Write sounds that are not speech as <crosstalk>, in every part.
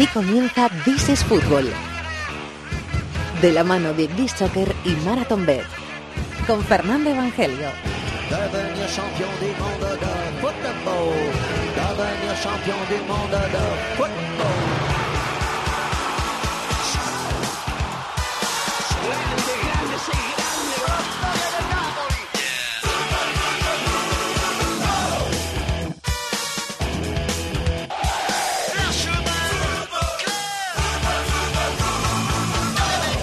Aquí comienza This is Fútbol. De la mano de This Soccer y Marathon Bet. Con Fernando Evangelio.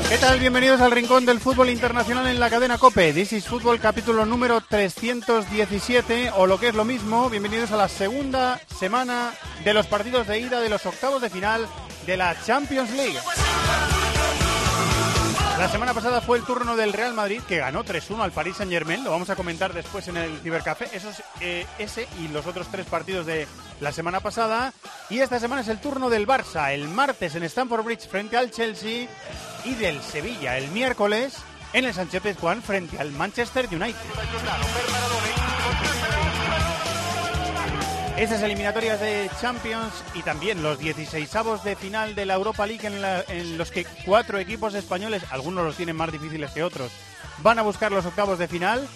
¿Qué tal? Bienvenidos al Rincón del Fútbol Internacional en la cadena COPE. This is Fútbol capítulo número 317 o lo que es lo mismo, bienvenidos a la segunda semana de los partidos de ida de los octavos de final de la Champions League. La semana pasada fue el turno del Real Madrid que ganó 3-1 al Paris Saint Germain. Lo vamos a comentar después en el Cibercafé. Esos, eh, ese y los otros tres partidos de la semana pasada. Y esta semana es el turno del Barça. El martes en Stamford Bridge frente al Chelsea. Y del Sevilla el miércoles en el Sánchez Pizjuán frente al Manchester United. Estas eliminatorias de Champions y también los 16avos de final de la Europa League en, los que cuatro equipos españoles, algunos los tienen más difíciles que otros, van a buscar los octavos de final,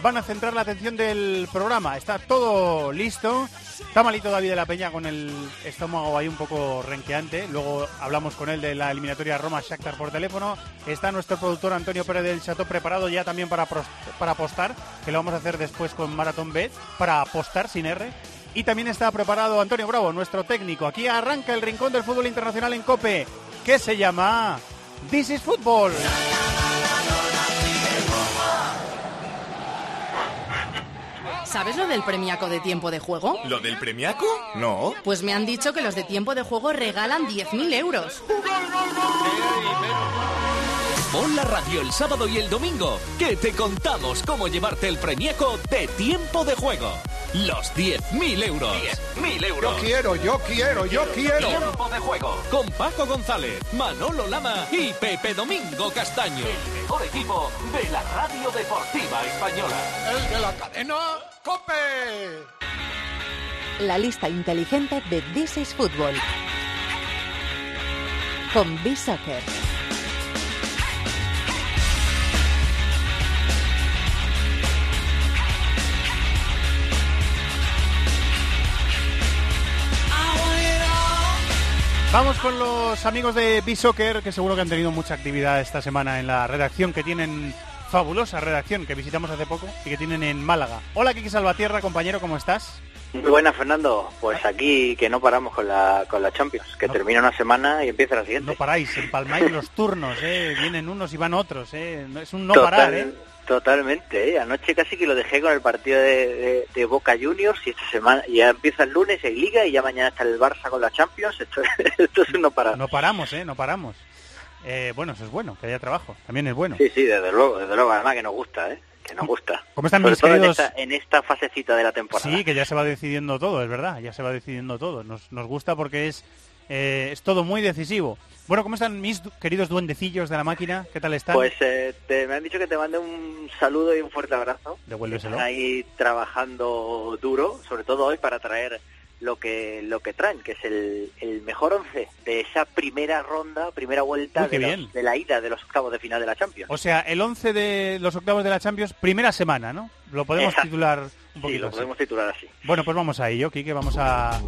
van a centrar la atención del programa. Está todo listo. Está malito David de la Peña con el estómago ahí un poco renqueante. Luego hablamos con él de la eliminatoria Roma-Shakhtar por teléfono. Está nuestro productor Antonio Pérez del Chato preparado ya también para, para apostar, que lo vamos a hacer después con Marathon Bet, para apostar sin R. Y también está preparado Antonio Bravo, nuestro técnico. Aquí arranca el rincón del fútbol internacional en Cope, que se llama This is Football. ¿Sabes lo del premiaco de tiempo de juego? ¿Lo del premiaco? No. Pues me han dicho que los de tiempo de juego regalan 10.000 euros. Pon la radio el sábado y el domingo, que te contamos cómo llevarte el premiaco de tiempo de juego. Los 10.000 euros. 10.000 euros. quiero, yo quiero, yo quiero. Tiempo de juego. Con Paco González, Manolo Lama y Pepe Domingo Castaño. El mejor equipo de la radio deportiva española. El de la cadena Cope. La lista inteligente de This is Fútbol. Con B-Soccer. Vamos con los amigos de B-Soccer, que seguro que han tenido mucha actividad esta semana en la redacción, que tienen fabulosa redacción que visitamos hace poco y que tienen en Málaga. Hola, Kiki Salvatierra, compañero, ¿cómo estás? Muy buena, Fernando. Pues aquí que no paramos con la, con la Champions, que No. termina una semana y empieza la siguiente. No paráis, empalmáis los turnos, ¿eh? Vienen unos y van otros, ¿eh? Es un no Total- parar, ¿eh? Totalmente, ¿eh? anoche casi que lo dejé con el partido de, de- de Boca Juniors y esta semana ya empieza el lunes en Liga y ya mañana está el Barça con la Champions. Esto, <laughs> esto es no parar. No paramos, ¿eh? No paramos. Eh, bueno, eso es bueno, que haya trabajo. También es bueno. Sí, sí, desde luego, desde luego, además que nos gusta, ¿eh? que nos gusta. ¿Cómo están mis todo en queridos- esta, en esta fasecita de la temporada. Sí, que ya se va decidiendo todo, es verdad, ya se va decidiendo todo. Nos, nos gusta porque es, eh, es todo muy decisivo. Bueno, ¿cómo están mis queridos duendecillos de la máquina? ¿Qué tal están? Pues eh, te- me han dicho que te mande un saludo y un fuerte abrazo. Devuélveselo. Están ahí trabajando duro, sobre todo hoy para traer lo que lo que traen, que es el, el mejor once de esa primera ronda, primera vuelta Uy, de, los- de la ida de los octavos de final de la Champions. O sea, el 11 de los octavos de la Champions, primera semana, ¿no? Lo podemos Exacto. titular un sí, poquito lo así. podemos titular así. Bueno, pues vamos a ello, Kike, vamos a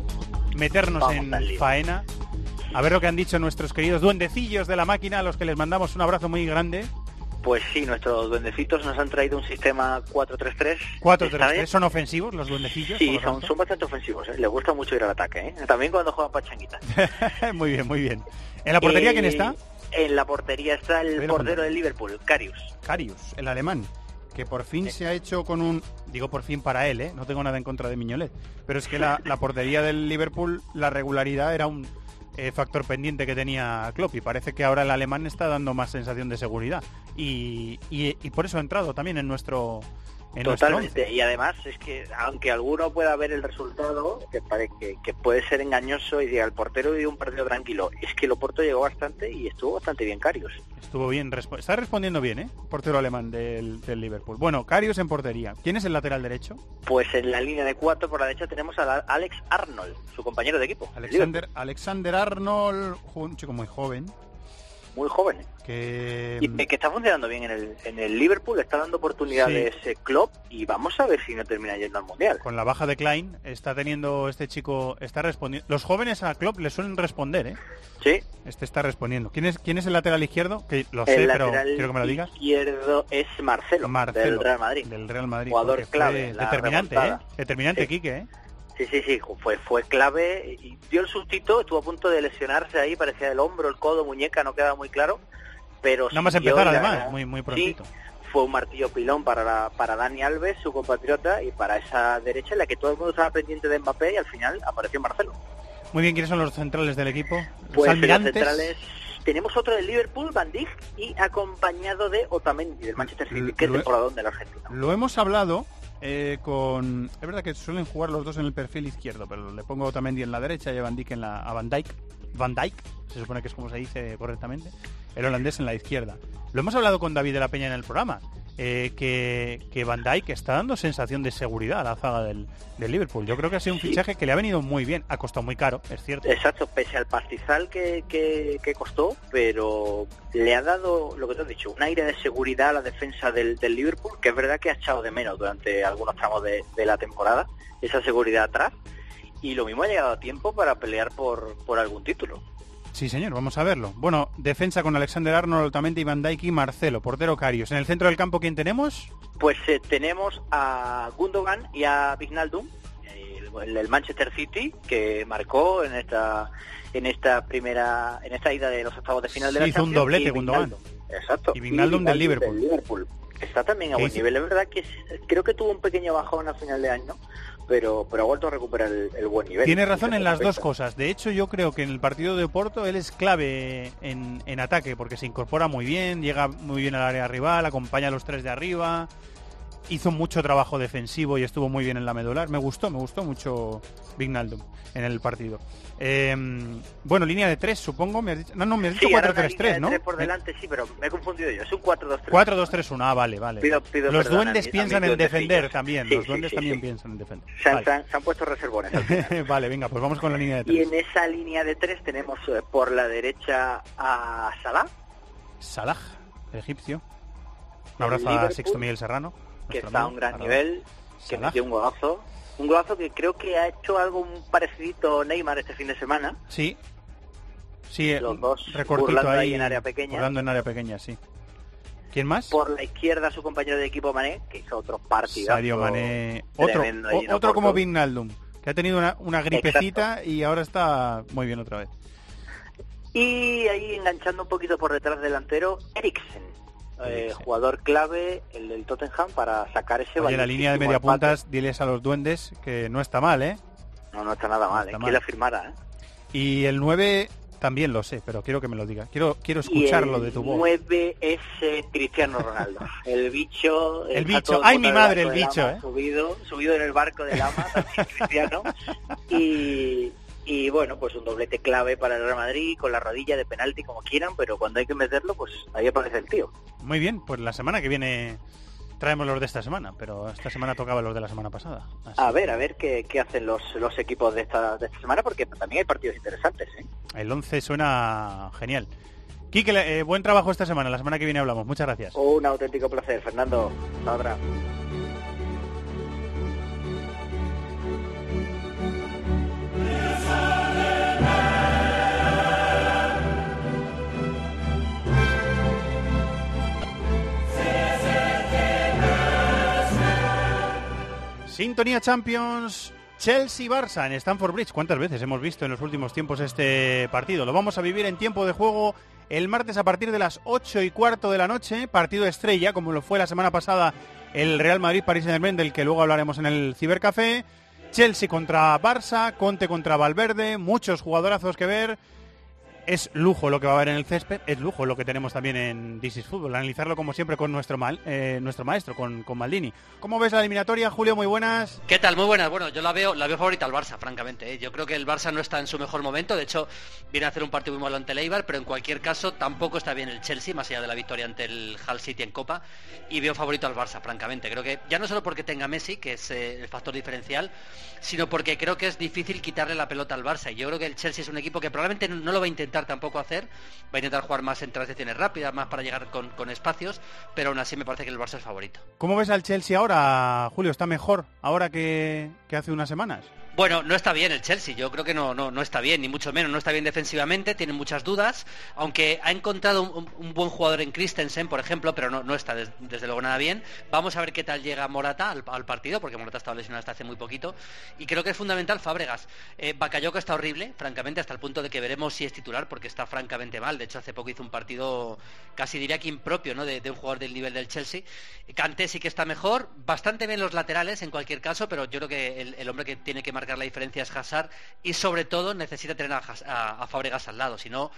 meternos Vamos en faena. A ver lo que han dicho nuestros queridos duendecillos de la máquina, a los que les mandamos un abrazo muy grande. Pues sí, nuestros duendecitos nos han traído un sistema 4-3-3. 4 Esta 3 vez. 3 son ofensivos los duendecillos. Sí, lo son, son bastante ofensivos, ¿eh? les gusta mucho ir al ataque, ¿eh? también cuando juegan pachanguitas. <laughs> muy bien, muy bien. ¿En la portería Eh, quién está? En la portería está el portero del Liverpool, Karius. Carius, el alemán, que por fin se ha hecho con un... Digo por fin para él, ¿eh? No tengo nada en contra de Miñolet. Pero es que la, la portería del Liverpool, la regularidad era un eh, factor pendiente que tenía Klopp y parece que ahora el alemán está dando más sensación de seguridad. Y, por eso ha entrado también en nuestro en nuestro Totalmente. Y además es que aunque alguno pueda ver el resultado, que, que, que puede ser engañoso y diga el portero dio un partido tranquilo, es que el Oporto llegó bastante y estuvo bastante bien Carius. Estuvo bien, está respondiendo bien, ¿eh? Portero alemán del, del Liverpool. Bueno, Carius en portería. ¿Quién es el lateral derecho? Pues en la línea de cuatro por la derecha tenemos a la- Alex Arnold, su compañero de equipo. Alexander, Alexander Arnold, un chico muy joven, Muy joven. ¿eh? que... Y que está funcionando bien en el, en el Liverpool, está dando oportunidades eh, Klopp y vamos a ver si no termina yendo al Mundial. con la baja de Klein está teniendo este chico está respondiendo los jóvenes a Klopp le suelen responder eh Sí, este está respondiendo quién es quién es el lateral izquierdo que lo sé el pero quiero que me lo digas izquierdo es Marcelo, Marcelo del Real Madrid. del Real Madrid Jugador clave determinante eh determinante Sí. Quique eh Sí, sí, sí, fue, fue clave y dio el sustito, estuvo a punto de lesionarse ahí, parecía el hombro, el codo, muñeca, no quedaba muy claro, pero nada más empezar la- además muy muy Sí, prontito fue un martillo pilón para, la- para Dani Alves, su compatriota, y para esa derecha en la que todo el mundo estaba pendiente de Mbappé y al final apareció Marcelo. muy bien quiénes son los centrales del equipo Pues los centrales tenemos otro del Liverpool, Van Dijk, y acompañado de Otamendi, del Manchester City, que es Lo- temporadón del argentino. Lo hemos hablado eh, con... Es verdad que suelen jugar los dos en el perfil izquierdo, pero le pongo Otamendi en la derecha y a Van Dijk en la... A Van Dijk, Van Dijk, se supone que es como se dice correctamente, el holandés en la izquierda. Lo hemos hablado con David de la Peña en el programa, eh, que, que Van Dijk está dando sensación de seguridad a la zaga del, del Liverpool. Yo creo que ha sido un Sí. fichaje que le ha venido muy bien, ha costado muy caro, es cierto. Exacto, pese al pastizal que, que, que costó, pero le ha dado, lo que te has dicho, un aire de seguridad a la defensa del, del Liverpool, que es verdad que ha echado de menos durante algunos tramos de, de la temporada, esa seguridad atrás, y lo mismo ha llegado a tiempo para pelear por, por algún título. Sí, señor, vamos a verlo. Bueno, defensa con Alexander Arnold, Otamendi, Van Dijk y Marcelo, portero Carios. En el centro del campo, ¿quién tenemos? Pues eh, tenemos a Gundogan y a Vignaldum, el, el Manchester City, que marcó en esta en esta primera en esta ida de los octavos de final de la hizo un Champions, doblete y Gundogan. Exacto. Y Wijnaldum del Liverpool. Liverpool. Está también a ¿Qué buen hizo? nivel. Es verdad que creo que tuvo un pequeño bajón a final de año, pero pero ha vuelto a recuperar el, el buen nivel. Tiene razón en las dos cosas. De hecho, yo creo que en el partido de Porto él es clave en, en ataque porque se incorpora muy bien, llega muy bien al área rival, acompaña a los tres de arriba, hizo mucho trabajo defensivo y estuvo muy bien en la medular. Me gustó, me gustó mucho Vignaldum en el partido. Eh, bueno, línea de tres, supongo. Me has dicho, no, no, me has dicho Sí, ahora una línea 4-3-3, de ¿no? tres por delante, sí, pero me he confundido yo. Es un 4-2-3. 4-2-3-1, ah, vale, vale. Pido- pido los duendes a piensan en defender duendecillos. también. Sí, los sí, duendes sí, también sí. piensan en defender. Se han, Vale. se han- puesto reservones. <laughs> vale, venga, pues vamos con la línea de Y tres. en esa línea de tres tenemos eh, por la derecha a Salah, Salah, el egipcio. Un abrazo a Sixto Miguel Serrano. Que está a un gran nivel, que Salah. metió un golazo. Un golazo que creo que ha hecho algo un parecidito Neymar este fin de semana. Sí. Sí, Los eh, dos recortito ahí, ahí en área pequeña. burlando en área pequeña, sí. ¿Quién más? Por la izquierda su compañero de equipo Mané, que hizo otro partido. Sadio Mané. Otro, o- otro como Vignaldum, que ha tenido una, una gripecita y ahora está muy bien otra vez. Y ahí enganchando un poquito por detrás delantero, Eriksen. Eh, jugador clave, el del Tottenham, para sacar ese Oye, la línea de valiosísimo media empate. puntas, diles a los duendes que no está mal, ¿eh? No, no está nada mal, está ¿eh? mal. que la firmara, ¿eh? Y el 9 también lo sé, pero quiero que me lo digas. Quiero, quiero Y escucharlo el de tu voz. 9 es eh, Cristiano Ronaldo. <laughs> El bicho. El bicho. Ay, mi madre, el bicho, ¿eh? Subido, subido en el barco del ama, también <laughs> Cristiano. Y, y bueno, pues un doblete clave para el Real Madrid, con la rodilla de penalti como quieran, pero cuando hay que meterlo, pues ahí aparece el tío. Muy bien, pues la semana que viene traemos los de esta semana, pero esta semana tocaba los de la semana pasada. Así A ver, a ver qué, qué hacen los, los equipos de esta, de esta semana, porque también hay partidos interesantes, ¿eh? El 11 suena genial. Quique, eh, buen trabajo esta semana. La semana que viene hablamos. Muchas gracias. Un auténtico placer, Fernando. Hasta otra. Sintonía Champions. Chelsea-Barça en Stamford Bridge. ¿Cuántas veces hemos visto en los últimos tiempos este partido? Lo vamos a vivir en tiempo de juego el martes a partir de las 8 y cuarto de la noche. Partido estrella, como lo fue la semana pasada el Real Madrid-París Saint-Germain, del que luego hablaremos en el Cibercafé. Chelsea contra Barça, Conte contra Valverde, muchos jugadorazos que ver. Es lujo lo que va a haber en el césped, es lujo lo que tenemos también en This is Fútbol. Analizarlo como siempre con nuestro, mal, eh, nuestro maestro, con, con Maldini. ¿Cómo ves la eliminatoria, Julio? Muy buenas. ¿Qué tal? Muy buenas. Bueno, yo la veo, la veo favorita al Barça, francamente. ¿eh? Yo creo que el Barça no está en su mejor momento. De hecho, viene a hacer un partido muy malo ante el Eibar, pero en cualquier caso tampoco está bien el Chelsea, más allá de la victoria ante el Hull City en Copa. Y veo favorito al Barça, francamente. Creo que ya no solo porque tenga Messi, que es eh, el factor diferencial, sino porque creo que es difícil quitarle la pelota al Barça. Y yo creo que el Chelsea es un equipo que probablemente no lo va a intentar tampoco hacer va a intentar jugar más en transiciones rápidas, más para llegar con, espacios, pero aún así me parece que el Barça es favorito. ¿Cómo ves al Chelsea ahora, Julio? ¿Está mejor ahora que hace unas semanas? Bueno, no está bien el Chelsea, yo creo que no, no, no está bien, ni mucho menos, no está bien defensivamente, tiene muchas dudas, aunque ha encontrado un, buen jugador en Christensen, por ejemplo, pero no, está des, desde luego nada bien. Vamos a ver qué tal llega Morata al, partido, porque Morata ha estado lesionado hasta hace muy poquito, y creo que es fundamental Fábregas. Eh, está horrible, francamente, hasta el punto de que veremos si es titular, porque está francamente mal. De hecho, hace poco hizo un partido casi diría que impropio ¿no? de, un jugador del nivel del Chelsea. Kanté sí que está mejor, bastante bien los laterales en cualquier caso, pero yo creo que el, hombre que tiene que marcar la diferencia es Hazard y sobre todo necesita tener a, a, Fabregas al lado, si no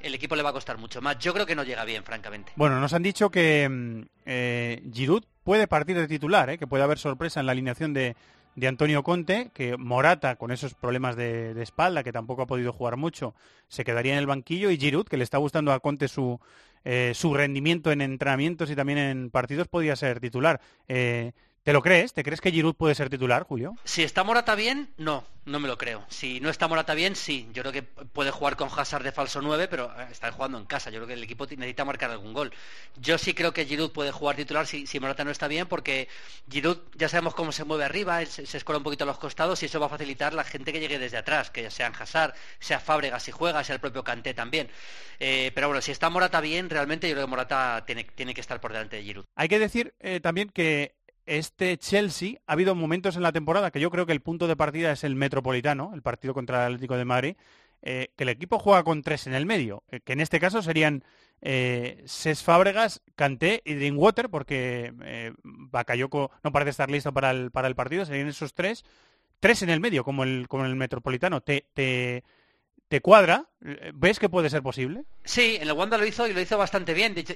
el equipo le va a costar mucho más. Yo creo que no llega bien, francamente. Bueno, nos han dicho que eh, Giroud puede partir de titular, ¿eh? que puede haber sorpresa en la alineación de, de Antonio Conte, que Morata, con esos problemas de, espalda, que tampoco ha podido jugar mucho, se quedaría en el banquillo, y Giroud, que le está gustando a Conte su, eh, su rendimiento en entrenamientos y también en partidos, podría ser titular. Eh, ¿Te lo crees? ¿Te crees que Giroud puede ser titular, Julio? Si está Morata bien, no, no me lo creo. Si no está Morata bien, sí. Yo creo que puede jugar con Hazard de falso 9, pero está jugando en casa. Yo creo que el equipo necesita marcar algún gol. Yo sí creo que Giroud puede jugar titular si, si Morata no está bien, porque Giroud ya sabemos cómo se mueve arriba, se, se escola un poquito a los costados y eso va a facilitar la gente que llegue desde atrás, que ya sean Hazard, sea Fábregas si juega, sea el propio Kanté también. Eh, pero bueno, si está Morata bien, realmente yo creo que Morata tiene, tiene que estar por delante de Giroud. Hay que decir eh, también que este Chelsea ha habido momentos en la temporada que yo creo que el punto de partida es el Metropolitano, el partido contra el Atlético de Madrid, eh, que el equipo juega con tres en el medio, eh, que en este caso serían eh, Ses Fábregas, Kanté y Drinkwater, porque eh, Bakayoko no parece estar listo para el, para el partido, serían esos tres, tres en el medio, como el, como el Metropolitano. ¿Te, te, ¿Te cuadra? ¿Ves que puede ser posible? Sí, en el Wanda lo hizo y lo hizo bastante bien. De hecho,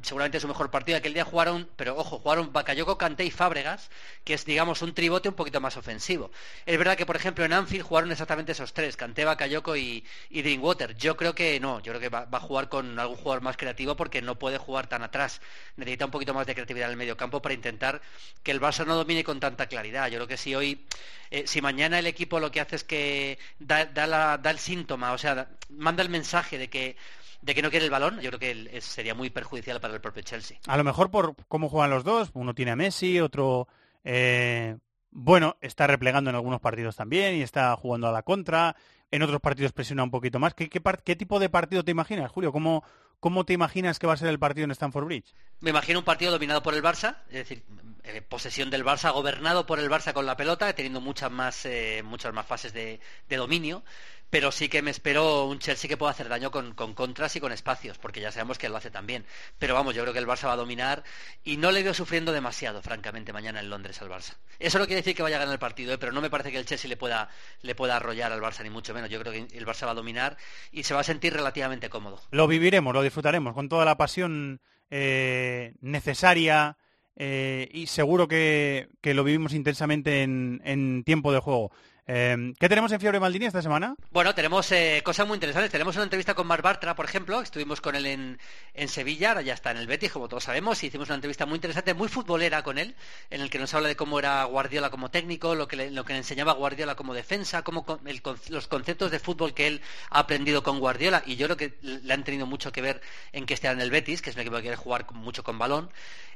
seguramente su mejor partido. Aquel día jugaron, pero ojo, jugaron Bakayoko, Kanté y Fábregas, que es, digamos, un tribote un poquito más ofensivo. Es verdad que, por ejemplo, en Anfield jugaron exactamente esos tres, Kanté, Bakayoko y, y. Yo creo que no, yo creo que va, va, a jugar con algún jugador más creativo porque no puede jugar tan atrás. Necesita un poquito más de creatividad en el medio campo para intentar que el Barça no domine con tanta claridad. Yo creo que si hoy, eh, si mañana el equipo lo que hace es que da, da, la, da el síntoma, o sea, manda el mensaje de que de que no quiere el balón, yo creo que sería muy perjudicial para el propio Chelsea. A lo mejor por cómo juegan los dos, uno tiene a Messi, otro eh, bueno, está replegando en algunos partidos también y está jugando a la contra, en otros partidos presiona un poquito más. ¿Qué, qué, qué tipo de partido te imaginas, Julio? ¿Cómo, ¿Cómo te imaginas que va a ser el partido en Stamford Bridge? Me imagino un partido dominado por el Barça, es decir, eh, posesión del Barça, gobernado por el Barça con la pelota, teniendo muchas más, eh, muchas más fases de, de, dominio, pero sí que me espero un Chelsea que pueda hacer daño con, con, contras y con espacios, porque ya sabemos que lo hace también. Pero vamos, yo creo que el Barça va a dominar y no le veo sufriendo demasiado, francamente, mañana en Londres al Barça. Eso no quiere decir que vaya a ganar el partido, ¿eh? pero no me parece que el Chelsea le pueda, le pueda arrollar al Barça, ni mucho menos. Yo creo que el Barça va a dominar y se va a sentir relativamente cómodo. Lo viviremos, lo disfrutaremos con toda la pasión eh, necesaria eh, y seguro que, lo vivimos intensamente en, en tiempo de juego. Eh, ¿Qué tenemos en Fiebre Maldini esta semana? Bueno, tenemos eh, cosas muy interesantes. Tenemos una entrevista con Mar Bartra, por ejemplo. Estuvimos con él en, en, Sevilla, ahora ya está en el Betis, como todos sabemos. Y hicimos una entrevista muy interesante, muy futbolera con él, en el que nos habla de cómo era Guardiola como técnico, lo que le, lo que enseñaba Guardiola como defensa, cómo los conceptos de fútbol que él ha aprendido con Guardiola. Y yo creo que le han tenido mucho que ver en que esté en el Betis, que es un equipo que quiere jugar mucho con balón.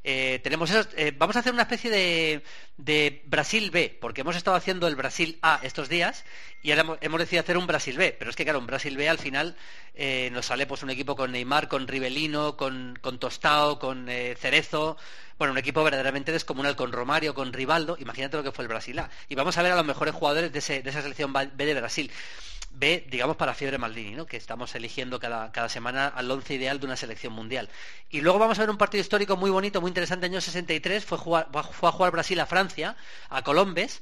Eh, tenemos esos, eh, vamos a hacer una especie de, de, Brasil B, porque hemos estado haciendo el Brasil A estos días y ahora hemos, hemos decidido hacer un Brasil B, pero es que claro, un Brasil B al final eh, nos sale pues un equipo con Neymar, con Rivelino, con, con Tostao, con eh, Cerezo, bueno, un equipo verdaderamente descomunal con Romario, con Rivaldo, imagínate lo que fue el Brasil A. Y vamos a ver a los mejores jugadores de, ese, de esa selección B de Brasil. B, digamos, para Fiebre Maldini, ¿no? que estamos eligiendo cada, cada semana al once ideal de una selección mundial. Y luego vamos a ver un partido histórico muy bonito, muy interesante, año 63, fue, jugar, fue a jugar Brasil a Francia, a Colombes,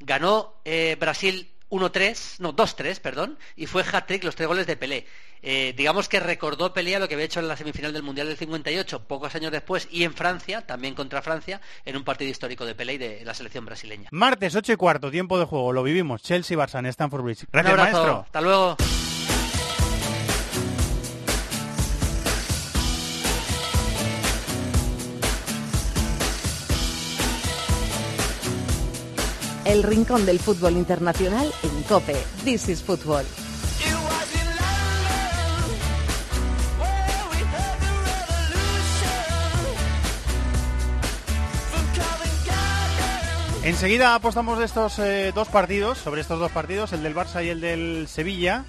ganó eh, Brasil 1-3, no, 2-3, perdón, y fue hat-trick los tres goles de Pelé. Eh, digamos que recordó Pelé a lo que había hecho en la semifinal del Mundial del 58, pocos años después, y en Francia, también contra Francia, en un partido histórico de Pelé y de la selección brasileña. Martes 8 y cuarto, tiempo de juego, lo vivimos. Chelsea-Barça en Stanford Bridge. Un Gracias, abrazo, maestro. hasta luego. El rincón del fútbol internacional en COPE. This is Football. Enseguida apostamos de estos eh, dos partidos, sobre estos dos partidos, el del Barça y el del Sevilla.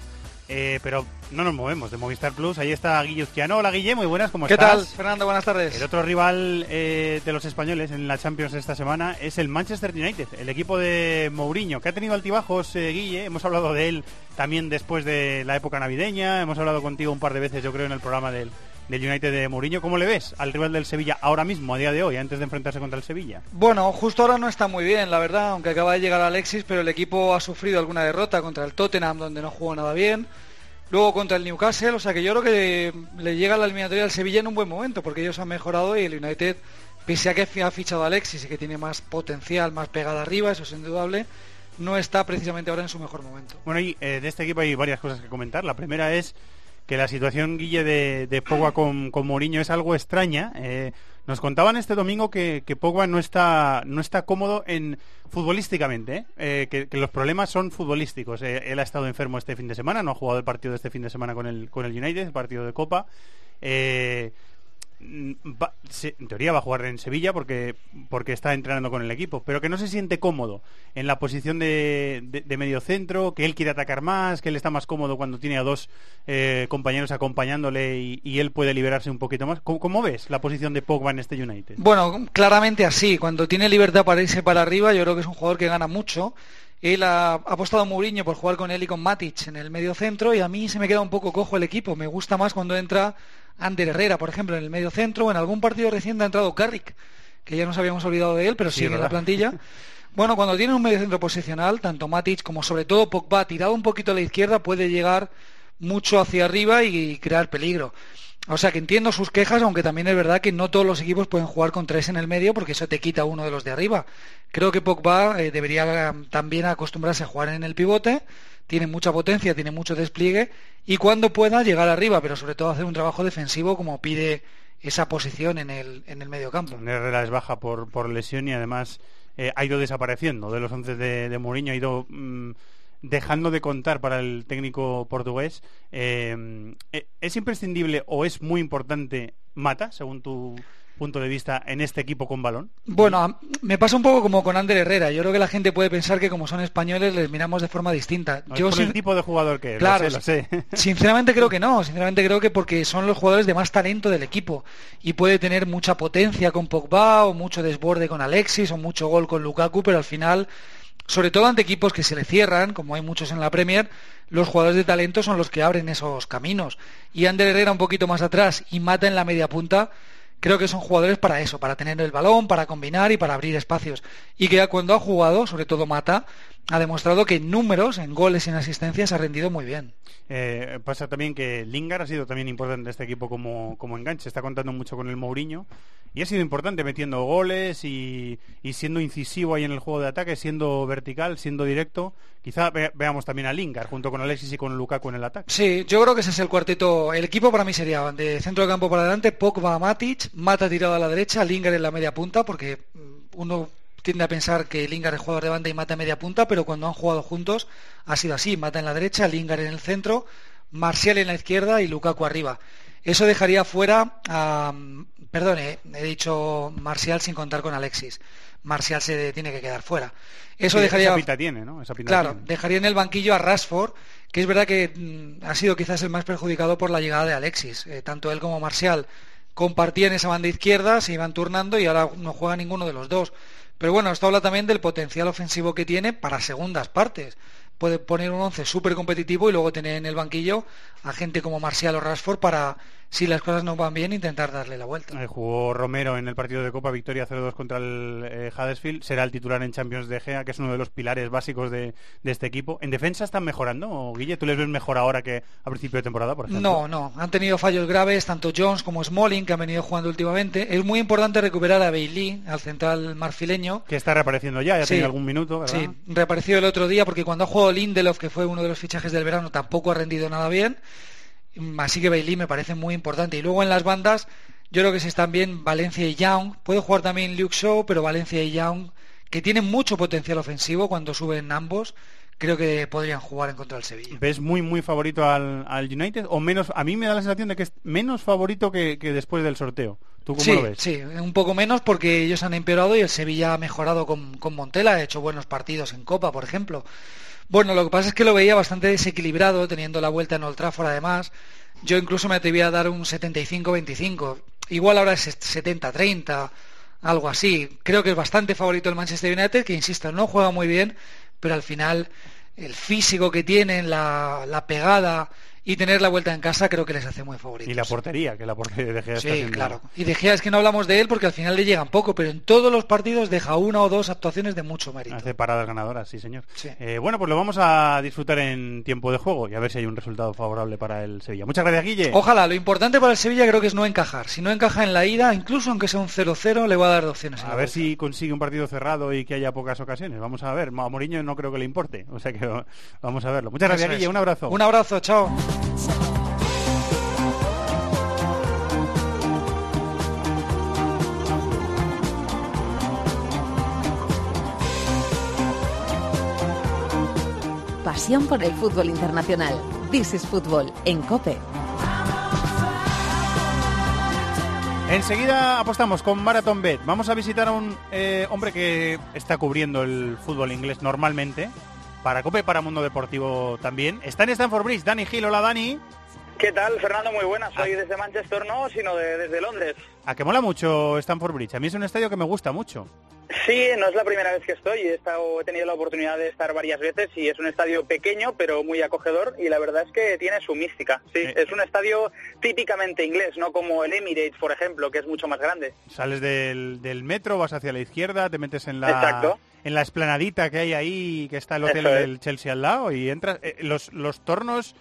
Eh, pero no nos movemos de Movistar Plus. Ahí está Guille Uzquiano. Hola Guille, muy buenas, ¿cómo ¿Qué estás? tal, Fernando? Buenas tardes. El otro rival eh, de los españoles en la Champions esta semana es el Manchester United, el equipo de Mourinho, que ha tenido altibajos, eh, Guille. Hemos hablado de él también después de la época navideña. Hemos hablado contigo un par de veces, yo creo, en el programa del, del United de Mourinho. ¿Cómo le ves al rival del Sevilla ahora mismo, a día de hoy, antes de enfrentarse contra el Sevilla? Bueno, justo ahora no está muy bien, la verdad, aunque acaba de llegar Alexis, pero el equipo ha sufrido alguna derrota contra el Tottenham, donde no jugó nada bien. Luego contra el Newcastle, o sea que yo creo que le llega la eliminatoria al Sevilla en un buen momento, porque ellos han mejorado y el United, pese a que ha fichado a Alexis y que tiene más potencial, más pegada arriba, eso es indudable, no está precisamente ahora en su mejor momento. Bueno, y eh, de este equipo hay varias cosas que comentar. La primera es que la situación, Guille, de, de Pogba con, con Mourinho es algo extraña. Eh, nos contaban este domingo que, que Pogba no está, no está cómodo en futbolísticamente, ¿eh? Eh, que, los problemas son futbolísticos. Él ha estado enfermo este fin de semana, no ha jugado el partido de este fin de semana con el, con el United, el partido de Copa. Va- se- en teoría va a jugar en Sevilla porque, porque está entrenando con el equipo, pero que no se siente cómodo en la posición de, de, medio centro, que él quiere atacar más, que él está más cómodo cuando tiene a dos eh, compañeros acompañándole y, y él puede liberarse un poquito más. ¿Cómo, cómo ves la posición de Pogba en este United? Bueno, claramente así. Cuando tiene libertad para irse para arriba, yo creo que es un jugador que gana mucho. Él ha, ha apostado a Mourinho por jugar con él y con Matic en el medio centro y a mí se me queda un poco cojo el equipo. Me gusta más cuando entra Ander Herrera, por ejemplo, en el medio centro o en algún partido reciente ha entrado Carrick, que ya nos habíamos olvidado de él, pero Sí, sigue en la plantilla. <laughs> Bueno, cuando tiene un medio centro posicional, tanto Matic como sobre todo Pogba tirado un poquito a la izquierda puede llegar mucho hacia arriba y crear peligro. O sea que entiendo sus quejas, aunque también es verdad que no todos los equipos pueden jugar con tres en el medio porque eso te quita uno de los de arriba. Creo que Pogba eh, debería eh, también acostumbrarse a jugar en el pivote, tiene mucha potencia, tiene mucho despliegue y cuando pueda llegar arriba, pero sobre todo hacer un trabajo defensivo como pide esa posición en el, en el medio campo. Herrera es baja por, por lesión y además eh, ha ido desapareciendo de los once de, de Mourinho, ha ido mm, dejando de contar para el técnico portugués. Eh, eh, ¿Es imprescindible o es muy importante Mata, según tu punto de vista, en este equipo con balón? Bueno, me pasa un poco como con Ander Herrera. Yo creo que la gente puede pensar que como son españoles les miramos de forma distinta. No, es Yo por el tipo de jugador que es, Claro, lo sé, lo <laughs> sé. Sinceramente creo que no, sinceramente creo que porque son los jugadores de más talento del equipo y puede tener mucha potencia con Pogba o mucho desborde con Alexis o mucho gol con Lukaku, pero al final, sobre todo ante equipos que se le cierran, como hay muchos en la Premier, los jugadores de talento son los que abren esos caminos. Y Ander Herrera un poquito más atrás y Mata en la media punta, creo que son jugadores para eso, para tener el balón, para combinar y para abrir espacios. Y que cuando ha jugado, sobre todo Mata, ha demostrado que en números, en goles y en asistencias ha rendido muy bien. Eh, pasa también que Lingard ha sido también importante en este equipo como, como enganche, está contando mucho con el Mourinho y ha sido importante metiendo goles y, y siendo incisivo ahí en el juego de ataque, siendo vertical, siendo directo. Quizá ve- veamos también a Lingard junto con Alexis y con Lukaku en el ataque. Sí, yo creo que ese es el cuarteto. El equipo para mí sería de centro de campo para adelante, Pogba, Matic, Mata tirado a la derecha, Lingard en la media punta, porque mm, uno tiende a pensar que Lingard es jugador de banda y Mata media punta, pero cuando han jugado juntos ha sido así, Mata en la derecha, Lingard en el centro, Marcial en la izquierda y Lukaku arriba. Eso dejaría fuera a... Perdone, he dicho Marcial sin contar con Alexis. Marcial se tiene que quedar fuera. Eso Sí, dejaría Esa pinta tiene, ¿no? Esa pinta Claro, tiene. dejaría en el banquillo a Rashford, que es verdad que mm, ha sido quizás el más perjudicado por la llegada de Alexis. Eh, tanto él como Marcial compartían esa banda izquierda, se iban turnando y ahora no juega ninguno de los dos. Pero bueno, esto habla también del potencial ofensivo que tiene para segundas partes. Puede poner un once súper competitivo y luego tener en el banquillo a gente como Marcial o Rashford para si las cosas no van bien, intentar darle la vuelta. Eh, jugó Romero en el partido de Copa Victoria 0-2 contra el eh, Huddersfield. Será el titular en Champions de Gea, que es uno de los pilares básicos de, de este equipo. ¿En defensa están mejorando, Guille? ¿Tú les ves mejor ahora que a principio de temporada, por ejemplo? No, no. Han tenido fallos graves tanto Jones como Smalling, que han venido jugando últimamente. Es muy importante recuperar a Bailey, al central marfileño. Que está reapareciendo ya, ya Sí. tiene algún minuto, ¿verdad? Sí, reapareció el otro día porque cuando ha jugado Lindelof, que fue uno de los fichajes del verano, tampoco ha rendido nada bien. Así que Bailey me parece muy importante. Y luego en las bandas, yo creo que se están bien Valencia y Young. Puede jugar también Luke Shaw, pero Valencia y Young, que tienen mucho potencial ofensivo cuando suben ambos, creo que podrían jugar en contra del Sevilla. ¿Ves muy, muy favorito al, al United? ¿O menos? A mí me da la sensación de que es menos favorito que, que después del sorteo. ¿Tú cómo Sí, lo ves? sí, un poco menos porque ellos han empeorado y el Sevilla ha mejorado con, con Montela, ha hecho buenos partidos en Copa, por ejemplo. Bueno, lo que pasa es que lo veía bastante desequilibrado, teniendo la vuelta en Old Trafford además. Yo incluso me atreví a dar un 75-25. Igual ahora es 70-30, algo así. Creo que es bastante favorito el Manchester United, que insisto, no juega muy bien, pero al final el físico que tienen, la, la pegada y tener la vuelta en casa creo que les hace muy favoritos. Y la portería, que la portería de Gea está Sí, claro. Y de Gea es que no hablamos de él porque al final le llegan poco, pero en todos los partidos deja una o dos actuaciones de mucho mérito. Hace paradas ganadoras, sí, señor. Sí. Eh, bueno, pues lo vamos a disfrutar en tiempo de juego y a ver si hay un resultado favorable para el Sevilla. Muchas gracias, Guille. Ojalá, lo importante para el Sevilla creo que es no encajar. Si no encaja en la ida, incluso aunque sea un 0-0, le va a dar opciones. A ver vuelta. si consigue un partido cerrado y que haya pocas ocasiones. Vamos a ver. A Mourinho no creo que le importe. O sea que <laughs> vamos a verlo. Muchas gracias, Eso es. Guille. Un abrazo. Un abrazo, chao. Pasión por el fútbol internacional. This is Fútbol en COPE. Enseguida apostamos con Marathon Bet. Vamos a visitar a un eh, hombre que está cubriendo el fútbol inglés normalmente. Para Cope, para Mundo Deportivo también. Está en Stanford Bridge. Dani Gil. Hola, Dani. ¿Qué tal, Fernando? Muy buenas. Ah. Soy desde Manchester, no, sino de- desde Londres. A que mola mucho Stanford Bridge. A mí es un estadio que me gusta mucho. Sí, no es la primera vez que estoy. He, estado, he tenido la oportunidad de estar varias veces y es un estadio pequeño, pero muy acogedor y la verdad es que tiene su mística. Sí, es un estadio típicamente inglés, no como el Emirates, por ejemplo, que es mucho más grande. Sales del, del metro, vas hacia la izquierda, te metes en la Exacto. En la esplanadita que hay ahí, que está el hotel es. del Chelsea al lado, y entras. eh, los, los tornos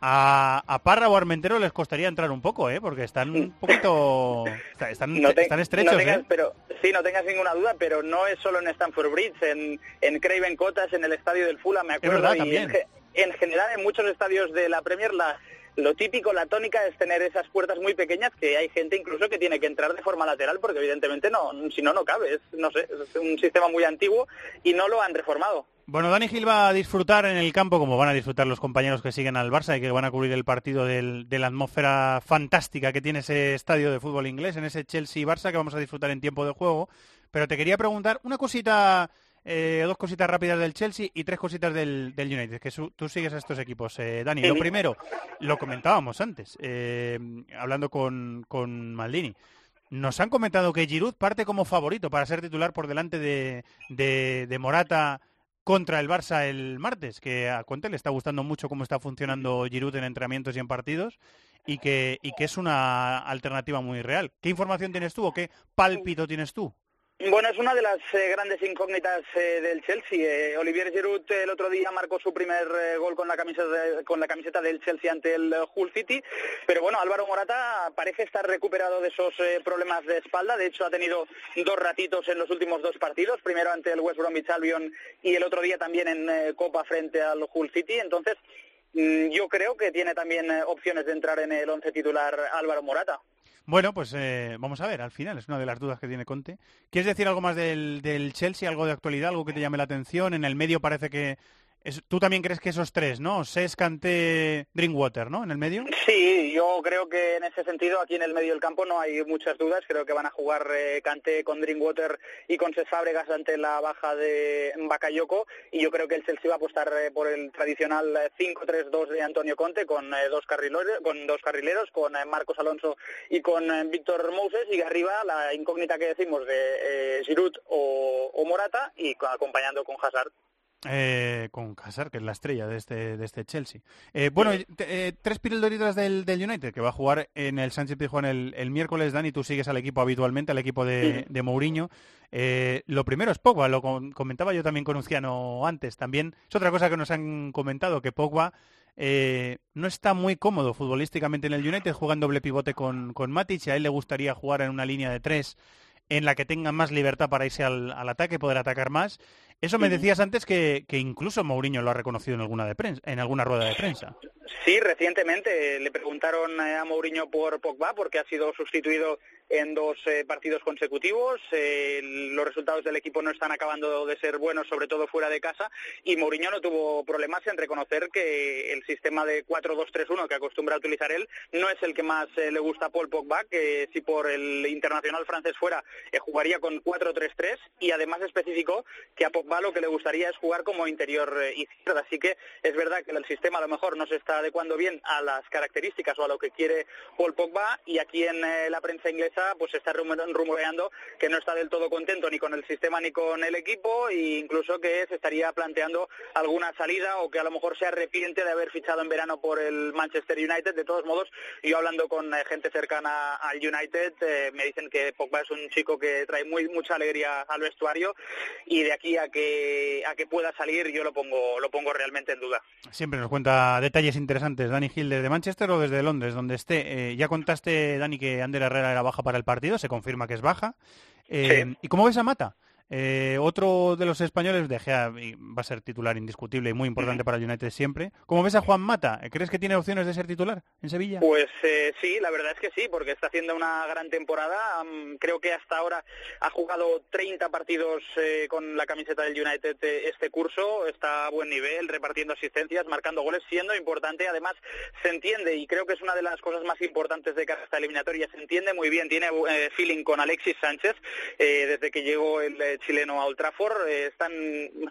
a, a Parra o Armentero les costaría entrar un poco, ¿eh? Porque están un poquito. está- Están, No te- están estrechos, no tengas, ¿eh? pero Sí, no tengas ninguna duda, pero no es solo en Stamford Bridge, en, en Craven Cottage, en el estadio del Fulham, me acuerdo. verdad, y también. En, en general, en muchos estadios de la Premier, la, lo típico, la tónica es tener esas puertas muy pequeñas que hay gente incluso que tiene que entrar de forma lateral porque evidentemente no, si no, no cabe. Es, no sé, es un sistema muy antiguo y no lo han reformado. Bueno, Dani Gil va a disfrutar en el campo, como van a disfrutar los compañeros que siguen al Barça y que van a cubrir el partido del- de la atmósfera fantástica que tiene ese estadio de fútbol inglés, en ese Chelsea-Barça que vamos a disfrutar en tiempo de juego. Pero te quería preguntar una cosita, eh, dos cositas rápidas del Chelsea y tres cositas del, del United, que su- tú sigues a estos equipos. Eh, Dani, lo primero, lo comentábamos antes, eh, hablando con, con Maldini. Nos han comentado que Giroud parte como favorito para ser titular por delante de, de- de Morata contra el Barça el martes, que a Conte le está gustando mucho cómo está funcionando Giroud en entrenamientos y en partidos y que, y que es una alternativa muy real. ¿Qué información tienes tú o qué pálpito tienes tú? Bueno, es una de las eh, grandes incógnitas eh, del Chelsea. Eh, Olivier Giroud el otro día marcó su primer gol con la camiseta de- con la camiseta del Chelsea ante el Hull City, pero bueno, Álvaro Morata parece estar recuperado de esos problemas de espalda. De hecho, ha tenido dos ratitos en los últimos dos partidos, primero ante el West Bromwich Albion y el otro día también en Copa frente al Hull City. Entonces, mm, yo creo que tiene también opciones de entrar en el once titular Álvaro Morata. Bueno, pues eh, vamos a ver, al final, es una de las dudas que tiene Conte. ¿Quieres decir algo más del, del Chelsea, algo de actualidad, algo que te llame la atención? En el medio parece que... tú también crees que esos tres, ¿no? Ses, Kanté, Drinkwater, ¿no? En el medio. Sí, yo creo que en ese sentido aquí en el medio del campo no hay muchas dudas. Creo que van a jugar eh, Kanté con Drinkwater y con Cés Fábregas ante la baja de Bakayoko y yo creo que el Chelsea va a apostar eh, por el tradicional eh, 5-3-2 de Antonio Conte con eh, dos carrileros, con dos carrileros, con eh, Marcos Alonso y con eh, Víctor Moses y arriba la incógnita que decimos de eh, Giroud o, Morata y co- acompañando con Hazard. Eh, con Casar, que es la estrella de este, de este Chelsea. Eh, bueno, eh, tres pildoritas del, del United, que va a jugar en el Sánchez Pizjuán el, el miércoles. Dani, tú sigues al equipo habitualmente, al equipo de, de Mourinho. Eh, lo primero es Pogba, lo comentaba yo también con Uciano antes. También es otra cosa que nos han comentado, que Pogba eh, no está muy cómodo futbolísticamente en el United, juega en doble pivote con, con Matic, y a él le gustaría jugar en una línea de tres en la que tenga más libertad para irse al, al ataque, poder atacar más. Eso me decías antes que, que incluso Mourinho lo ha reconocido en alguna, de prensa, en alguna rueda de prensa. Sí, recientemente le preguntaron a Mourinho por Pogba porque ha sido sustituido en dos eh, partidos consecutivos. Eh, los resultados del equipo no están acabando de ser buenos, sobre todo fuera de casa, y Mourinho no tuvo problemas en reconocer que el sistema de 4-2-3-1 que acostumbra a utilizar él no es el que más eh, le gusta a Paul Pogba, que si por el internacional francés fuera eh, jugaría con 4-3-3 y además especificó que a Pogba lo que le gustaría es jugar como interior izquierda. Así que es verdad que el sistema a lo mejor no se está adecuando bien a las características o a lo que quiere Paul Pogba y aquí en la prensa inglesa pues se está rumor- rumoreando que no está del todo contento ni con el sistema ni con el equipo e incluso que se estaría planteando alguna salida o que a lo mejor se arrepiente de haber fichado en verano por el Manchester United. De todos modos, yo hablando con eh, gente cercana al United eh, me dicen que Pogba es un chico que trae muy mucha alegría al vestuario y de aquí a que a que pueda salir yo lo pongo lo pongo realmente en duda. Siempre nos cuenta detalles interesantes. Dani Gil desde Manchester o desde Londres, donde esté. Eh, ya contaste, Dani, que Ander Herrera era baja para el partido, se confirma que es baja. Eh, ¿Y cómo ves a Mata? Eh, otro de los españoles, De Gea, va a ser titular indiscutible y muy importante para el United siempre. ¿Cómo ves a Juan Mata? ¿Crees que tiene opciones de ser titular en Sevilla? Pues eh, sí, la verdad es que sí, porque está haciendo una gran temporada. Mm, creo que hasta ahora ha jugado 30 partidos eh, con la camiseta del United eh, este curso. Está a buen nivel, repartiendo asistencias, marcando goles, siendo importante. Además, se entiende, y creo que es una de las cosas más importantes de cara a esta eliminatoria, se entiende muy bien, tiene eh, feeling con Alexis Sánchez eh, desde que llegó el chileno a Old Trafford. Eh, están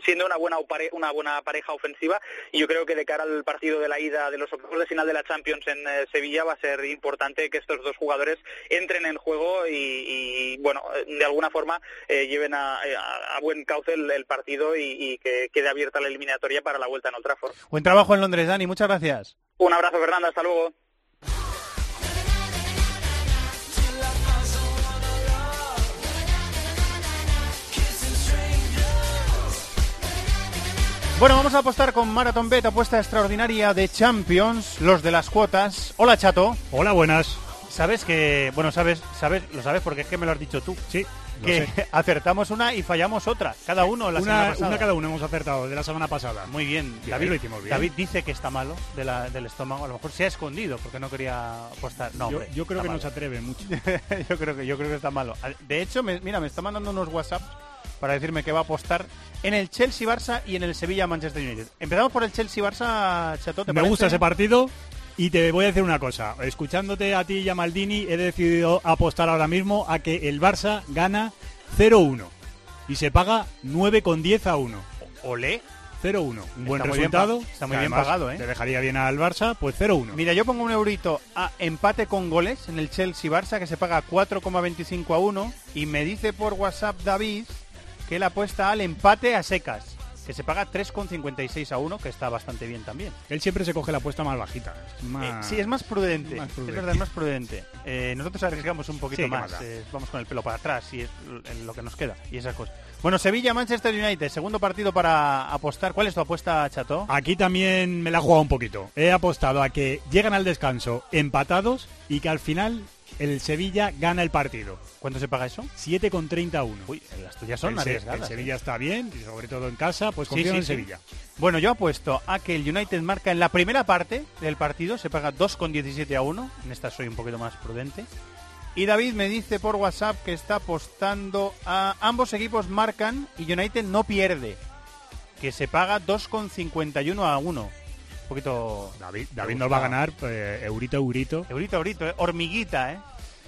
siendo una buena, una buena pareja ofensiva y yo creo que de cara al partido de la ida de los octavos de final de la Champions en eh, Sevilla va a ser importante que estos dos jugadores entren en juego y, y, bueno, de alguna forma eh, lleven a, a- a buen cauce el, el partido y, y que quede abierta la eliminatoria para la vuelta en Old Trafford. Buen trabajo en Londres, Dani. Muchas gracias. Un abrazo, Fernando. Hasta luego. Bueno, vamos a apostar con Marathon Bet, apuesta extraordinaria de Champions, los de las cuotas. Hola, Chato. Hola, buenas. Sabes que, bueno, sabes, sabes, lo sabes porque es que me lo has dicho tú. Sí, que sé. <laughs> acertamos una y fallamos otra, cada uno la semana pasada. una cada uno hemos acertado de la semana pasada. Muy bien, David, lo hicimos bien. David dice que está malo de la- del estómago, a lo mejor se ha escondido porque no quería apostar. No, yo, hombre, yo creo que no se atreve mucho. <laughs> yo creo que yo creo que está malo. De hecho, me- mira, me está mandando unos WhatsApp para decirme que va a apostar en el Chelsea Barça y en el Sevilla Manchester United. Empezamos por el Chelsea Barça, Chato, ¿te Me parece? gusta ese partido y te voy a decir una cosa. Escuchándote a ti y a Maldini, he decidido apostar ahora mismo a que el Barça gana 0-1 y se paga 9,10 a 1. Olé. 0-1. Un buen Está resultado. está muy bien pagado, ¿eh? Te dejaría bien al Barça, pues 0-1. Mira, yo pongo un eurito a empate con goles en el Chelsea Barça que se paga 4,25 a 1 y me dice por WhatsApp David que él apuesta al empate a secas que se paga 3,56 a 1 que está bastante bien también. Él siempre se coge la apuesta más bajita. Es más- Eh, sí, es más prudente. más prudente. Es verdad, es más prudente. Eh, nosotros arriesgamos un poquito Sí, ¿qué más. eh, vamos con el pelo para atrás y es lo que nos queda y esas cosas. Bueno, Sevilla, Manchester United, segundo partido para apostar. ¿Cuál es tu apuesta, Chato? Aquí también me la he jugado un poquito. He apostado a que llegan al descanso empatados y que al final el Sevilla gana el partido. ¿Cuánto se paga eso? 7,30 a 1. Uy, las tuyas son el, arriesgadas. el ¿eh? Sevilla está bien, y sobre todo en casa, pues Sí, confío sí, en sí. Sevilla. Bueno, yo apuesto a que el United marca en la primera parte del partido, se paga 2,17 a 1. En esta soy un poquito más prudente. Y David me dice por WhatsApp que está apostando a ambos equipos marcan y United no pierde. Que se paga 2,51 a 1. Un poquito... David, David nos va a ganar eh, eurito, eurito. Eurito, eurito, eh, hormiguita, ¿eh?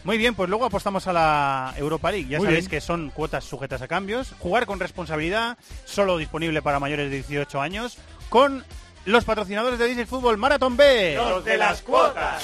Muy bien, pues luego apostamos a la Europa League. Ya Muy sabéis bien. que son cuotas sujetas a cambios. Jugar con responsabilidad, solo disponible para mayores de 18 años, con los patrocinadores de Diesel Fútbol Marathon B. Los de las cuotas.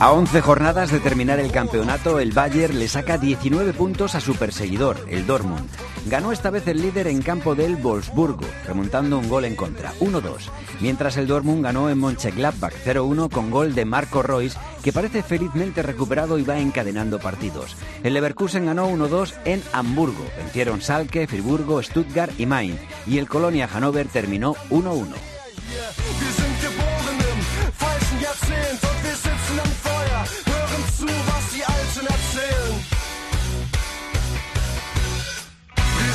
A 11 jornadas de terminar el campeonato, el Bayern le saca 19 puntos a su perseguidor, el Dortmund. Ganó esta vez el líder en campo del Wolfsburgo, remontando un gol en contra, 1-2, mientras el Dortmund ganó en Mönchengladbach 0-1 con gol de Marco Reus, que parece felizmente recuperado y va encadenando partidos. El Leverkusen ganó 1-2 en Hamburgo, vencieron Salke, Friburgo, Stuttgart y Mainz, y el Colonia Hannover terminó 1-1. Wir sind geboren im falschen Jahrzehnt und wir sitzen am Feuer, hören zu, was die Alten erzählen.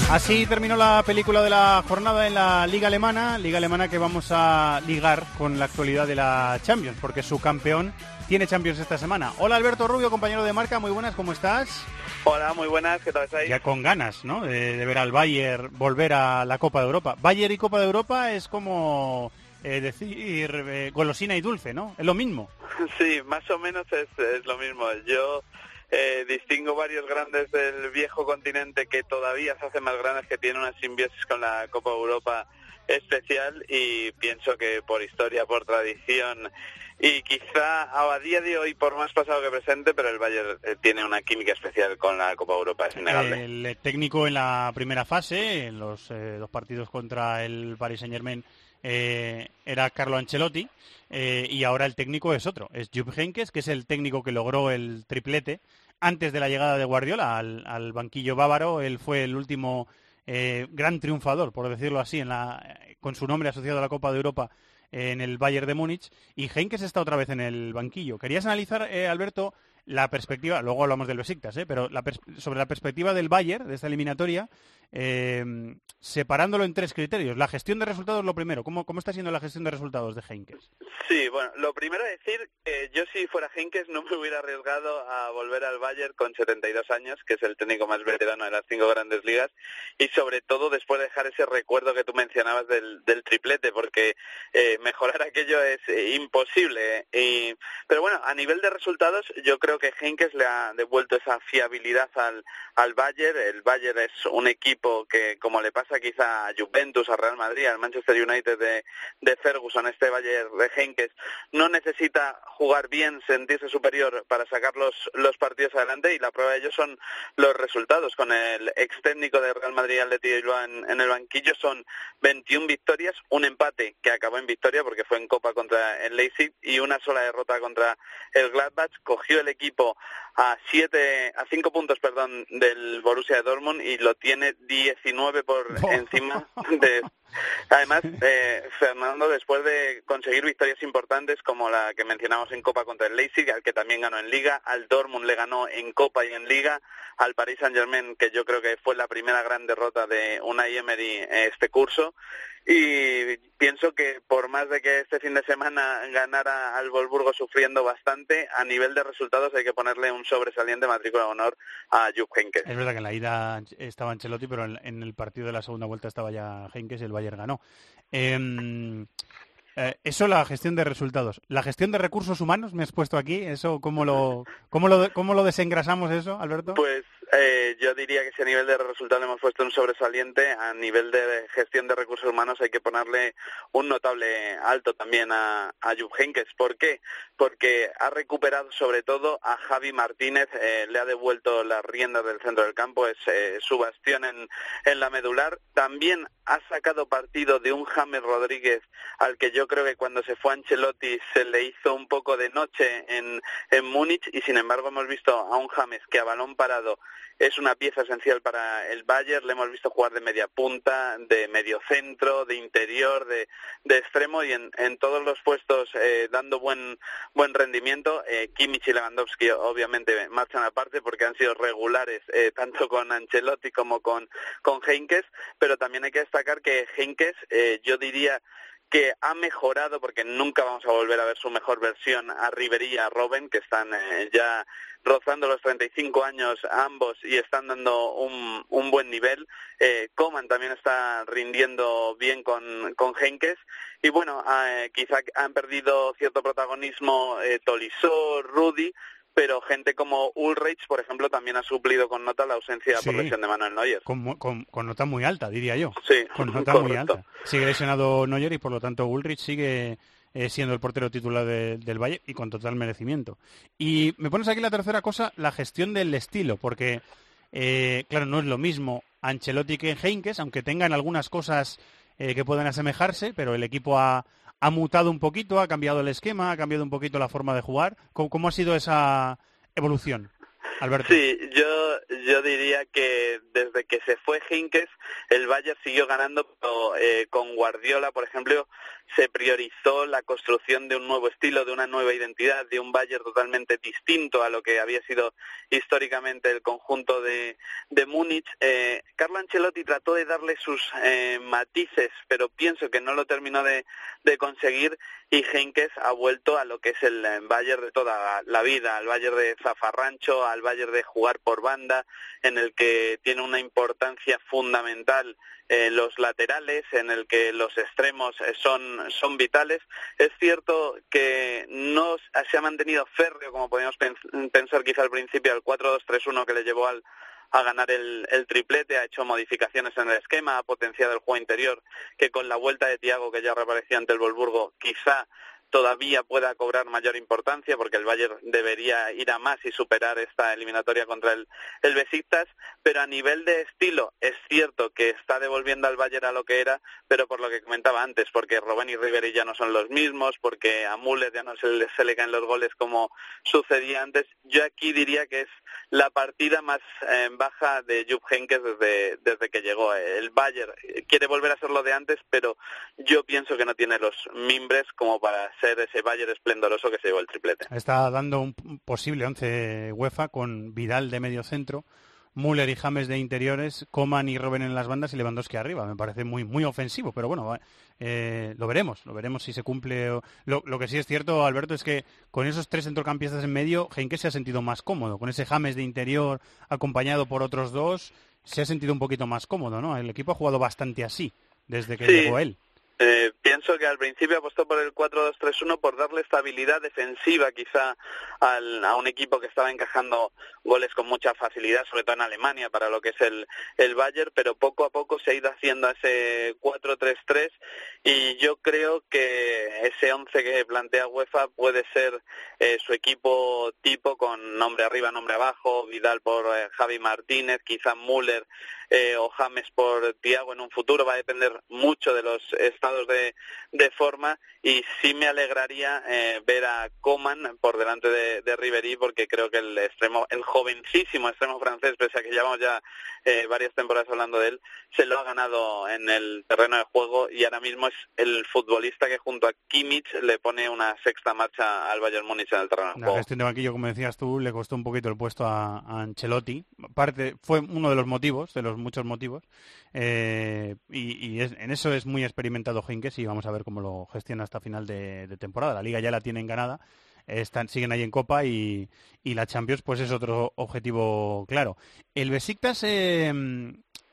Así terminó la película de la jornada en la Liga Alemana, Liga Alemana que vamos a ligar con la actualidad de la Champions, porque su campeón tiene Champions esta semana. Hola Alberto Rubio, compañero de marca, muy buenas, ¿cómo estás? Hola, muy buenas, ¿qué tal estáis? Ya con ganas, ¿no? De, de ver al Bayern volver a la Copa de Europa. Bayern y Copa de Europa es como eh, decir eh, golosina y dulce, ¿no? Es lo mismo. <laughs> Sí, más o menos es, es lo mismo. Yo eh, distingo varios grandes del viejo continente que todavía se hacen más grandes, que tienen una simbiosis con la Copa Europa especial y pienso que por historia, por tradición y quizá a día de hoy por más pasado que presente, pero el Bayern eh, tiene una química especial con la Copa Europa, es innegable. El técnico en la primera fase, en los eh, dos partidos contra el Paris Saint Germain, eh, era Carlo Ancelotti eh, y ahora el técnico es otro, es Jupp Heynckes, que es el técnico que logró el triplete antes de la llegada de Guardiola al, banquillo bávaro. Él fue el último eh, gran triunfador, por decirlo así, en la, con su nombre asociado a la Copa de Europa en el Bayern de Múnich y Heynckes está otra vez en el banquillo. Querías analizar, eh, Alberto, la perspectiva, luego hablamos del Besiktas, ¿eh? pero la sobre la perspectiva del Bayern, de esta eliminatoria, eh, separándolo en tres criterios. La gestión de resultados, lo primero. ¿Cómo, cómo está siendo la gestión de resultados de Heynckes? Sí, bueno, lo primero es decir que yo si fuera Henkes no me hubiera arriesgado a volver al Bayern con 72 años, que es el técnico más veterano de las cinco grandes ligas, y sobre todo después de dejar ese recuerdo que tú mencionabas del, triplete, porque eh, mejorar aquello es eh, imposible. Pero bueno, a nivel de resultados, yo creo que Henkes le ha devuelto esa fiabilidad al, al Bayern. El Bayern es un equipo que, como le pasa quizá a Juventus, a Real Madrid, al Manchester United de, de Ferguson, este Bayern de Henkes, no necesita jugar bien, sentirse superior para sacar los, los partidos adelante y la prueba de ello son los resultados. Con el ex técnico de Real Madrid, Atleti Bilbao, en, en el banquillo son 21 victorias, un empate que acabó en victoria porque fue en Copa contra el Leipzig y una sola derrota contra el Gladbach. Cogió el equipo a siete, a cinco puntos, perdón, del Borussia de Dortmund y lo tiene 19 por encima de. Además, eh, Fernando, después de conseguir victorias importantes como la que mencionamos en Copa contra el Leipzig, al que también ganó en Liga, al Dortmund le ganó en Copa y en Liga, al Paris Saint Germain, que yo creo que fue la primera gran derrota de Unai Emery este curso, y pienso que por más de que este fin de semana ganara al Wolfsburgo sufriendo bastante, a nivel de resultados hay que ponerle un sobresaliente matrícula de honor a Jupp Heynckes. Es verdad que en la ida estaba Ancelotti, pero en, en el partido de la segunda vuelta estaba ya Heynckes y el Bayern ganó. Em, eh, eso la gestión de resultados. La gestión de recursos humanos, me has puesto aquí, eso cómo lo, cómo lo, cómo lo desengrasamos eso, Alberto? Pues eh, yo diría que si a nivel de resultados le hemos puesto un sobresaliente, a nivel de gestión de recursos humanos hay que ponerle un notable alto también a, a Jupp. ¿Por qué? Porque ha recuperado sobre todo a Javi Martínez, eh, le ha devuelto las riendas del centro del campo, es eh, su bastión en, en la medular. También ha sacado partido de un James Rodríguez al que yo creo que cuando se fue Ancelotti se le hizo un poco de noche en, en Múnich y sin embargo hemos visto a un James que a balón parado es una pieza esencial para el Bayern, le hemos visto jugar de media punta, de medio centro, de interior, de, extremo y en, en todos los puestos eh, dando buen buen rendimiento. Eh, Kimmich y Lewandowski obviamente marchan aparte porque han sido regulares eh, tanto con Ancelotti como con, con Heynckes, pero también hay que destacar que Heynckes eh, yo diría que ha mejorado, porque nunca vamos a volver a ver su mejor versión, a Ribery y a que están eh, ya rozando los 35 años ambos y están dando un, un buen nivel. Eh, Coman también está rindiendo bien con, con Henkes. Y bueno, eh, quizá han perdido cierto protagonismo eh, Tolisso, Rudy, pero gente como Ulrich, por ejemplo, también ha suplido con nota la ausencia Sí. por lesión de Manuel Neuer. Con, con- con nota muy alta, diría yo. Sí, Con <laughs> nota muy alta. Sigue lesionado Neuer y por lo tanto Ulrich sigue eh, siendo el portero titular de- del Valle y con total merecimiento. Y me pones aquí la tercera cosa, la gestión del estilo, porque eh, claro, no es lo mismo Ancelotti que Heinkes, aunque tengan algunas cosas eh, que pueden asemejarse, pero el equipo ha, ha mutado un poquito, ha cambiado el esquema, ha cambiado un poquito la forma de jugar. ¿Cómo, ha sido esa evolución, Alberto? Sí, yo, yo diría que desde que se fue Hinkes, el Bayern siguió ganando, pero eh, con Guardiola, por ejemplo, se priorizó la construcción de un nuevo estilo, de una nueva identidad, de un Bayern totalmente distinto a lo que había sido históricamente el conjunto de, de Múnich. Eh, Carlo Ancelotti trató de darle sus eh, matices, pero pienso que no lo terminó de, de conseguir y Henkes ha vuelto a lo que es el eh, Bayern de toda la vida, al Bayern de zafarrancho, al Bayern de jugar por banda, en el que tiene una importancia fundamental eh, los laterales, en el que los extremos eh, son, son vitales. Es cierto que no se ha mantenido férreo, como podíamos pen- pensar quizá al principio, al 4-2-3-1 que le llevó al, a ganar el, el triplete, ha hecho modificaciones en el esquema, ha potenciado el juego interior, que con la vuelta de Tiago, que ya reaparecía ante el Wolfsburgo, quizá todavía pueda cobrar mayor importancia porque el Bayern debería ir a más y superar esta eliminatoria contra el, el Besiktas, pero a nivel de estilo es cierto que está devolviendo al Bayern a lo que era, pero por lo que comentaba antes, porque Robben y Ribery ya no son los mismos, porque a Müller ya no se le, se le caen los goles como sucedía antes, yo aquí diría que es la partida más eh, baja de Jupp Heynckes desde, desde que llegó. El Bayern quiere volver a ser lo de antes, pero yo pienso que no tiene los mimbres como para ser ese Bayern esplendoroso que se llevó el triplete. Está dando un posible 11 UEFA con Vidal de medio centro, Müller y James de interiores, Coman y Robben en las bandas y Lewandowski arriba. Me parece muy muy ofensivo, pero bueno, eh, lo veremos, lo veremos si se cumple. o- Lo, lo que sí es cierto, Alberto, es que con esos tres centrocampistas en medio, Heinke se ha sentido más cómodo. Con ese James de interior acompañado por otros dos, se ha sentido un poquito más cómodo, ¿no? El equipo ha jugado bastante así desde que Sí. llegó él. Eh, pienso que al principio apostó por el 4-2-3-1 por darle estabilidad defensiva quizá al- a un equipo que estaba encajando goles con mucha facilidad, sobre todo en Alemania para lo que es el, el Bayern, pero poco a poco se ha ido haciendo ese 4-3-3 y yo creo que ese 11 que plantea UEFA puede ser eh, su equipo tipo con nombre arriba, nombre abajo, Vidal por eh, Javi Martínez, quizá Müller eh, o James por Tiago en un futuro, va a depender mucho de los estados de, de forma y sí me alegraría eh, ver a Coman por delante de, de Ribery porque creo que el extremo, el jovencísimo extremo francés, pese a que llevamos ya eh, varias temporadas hablando de él, se lo ha ganado en el terreno de juego y ahora mismo es el futbolista que junto a Kimmich le pone una sexta marcha al Bayern Múnich en el terreno de La juego. gestión de banquillo, como decías tú, le costó un poquito el puesto a, a Ancelotti. Parte, fue uno de los motivos, de los muchos motivos. eh, y es- en eso es muy experimentado Henkes y vamos a ver cómo lo gestiona hasta final de, temporada. La liga ya la tienen ganada. Están, siguen ahí en Copa y, y la Champions pues es otro objetivo claro. El Besiktas, eh,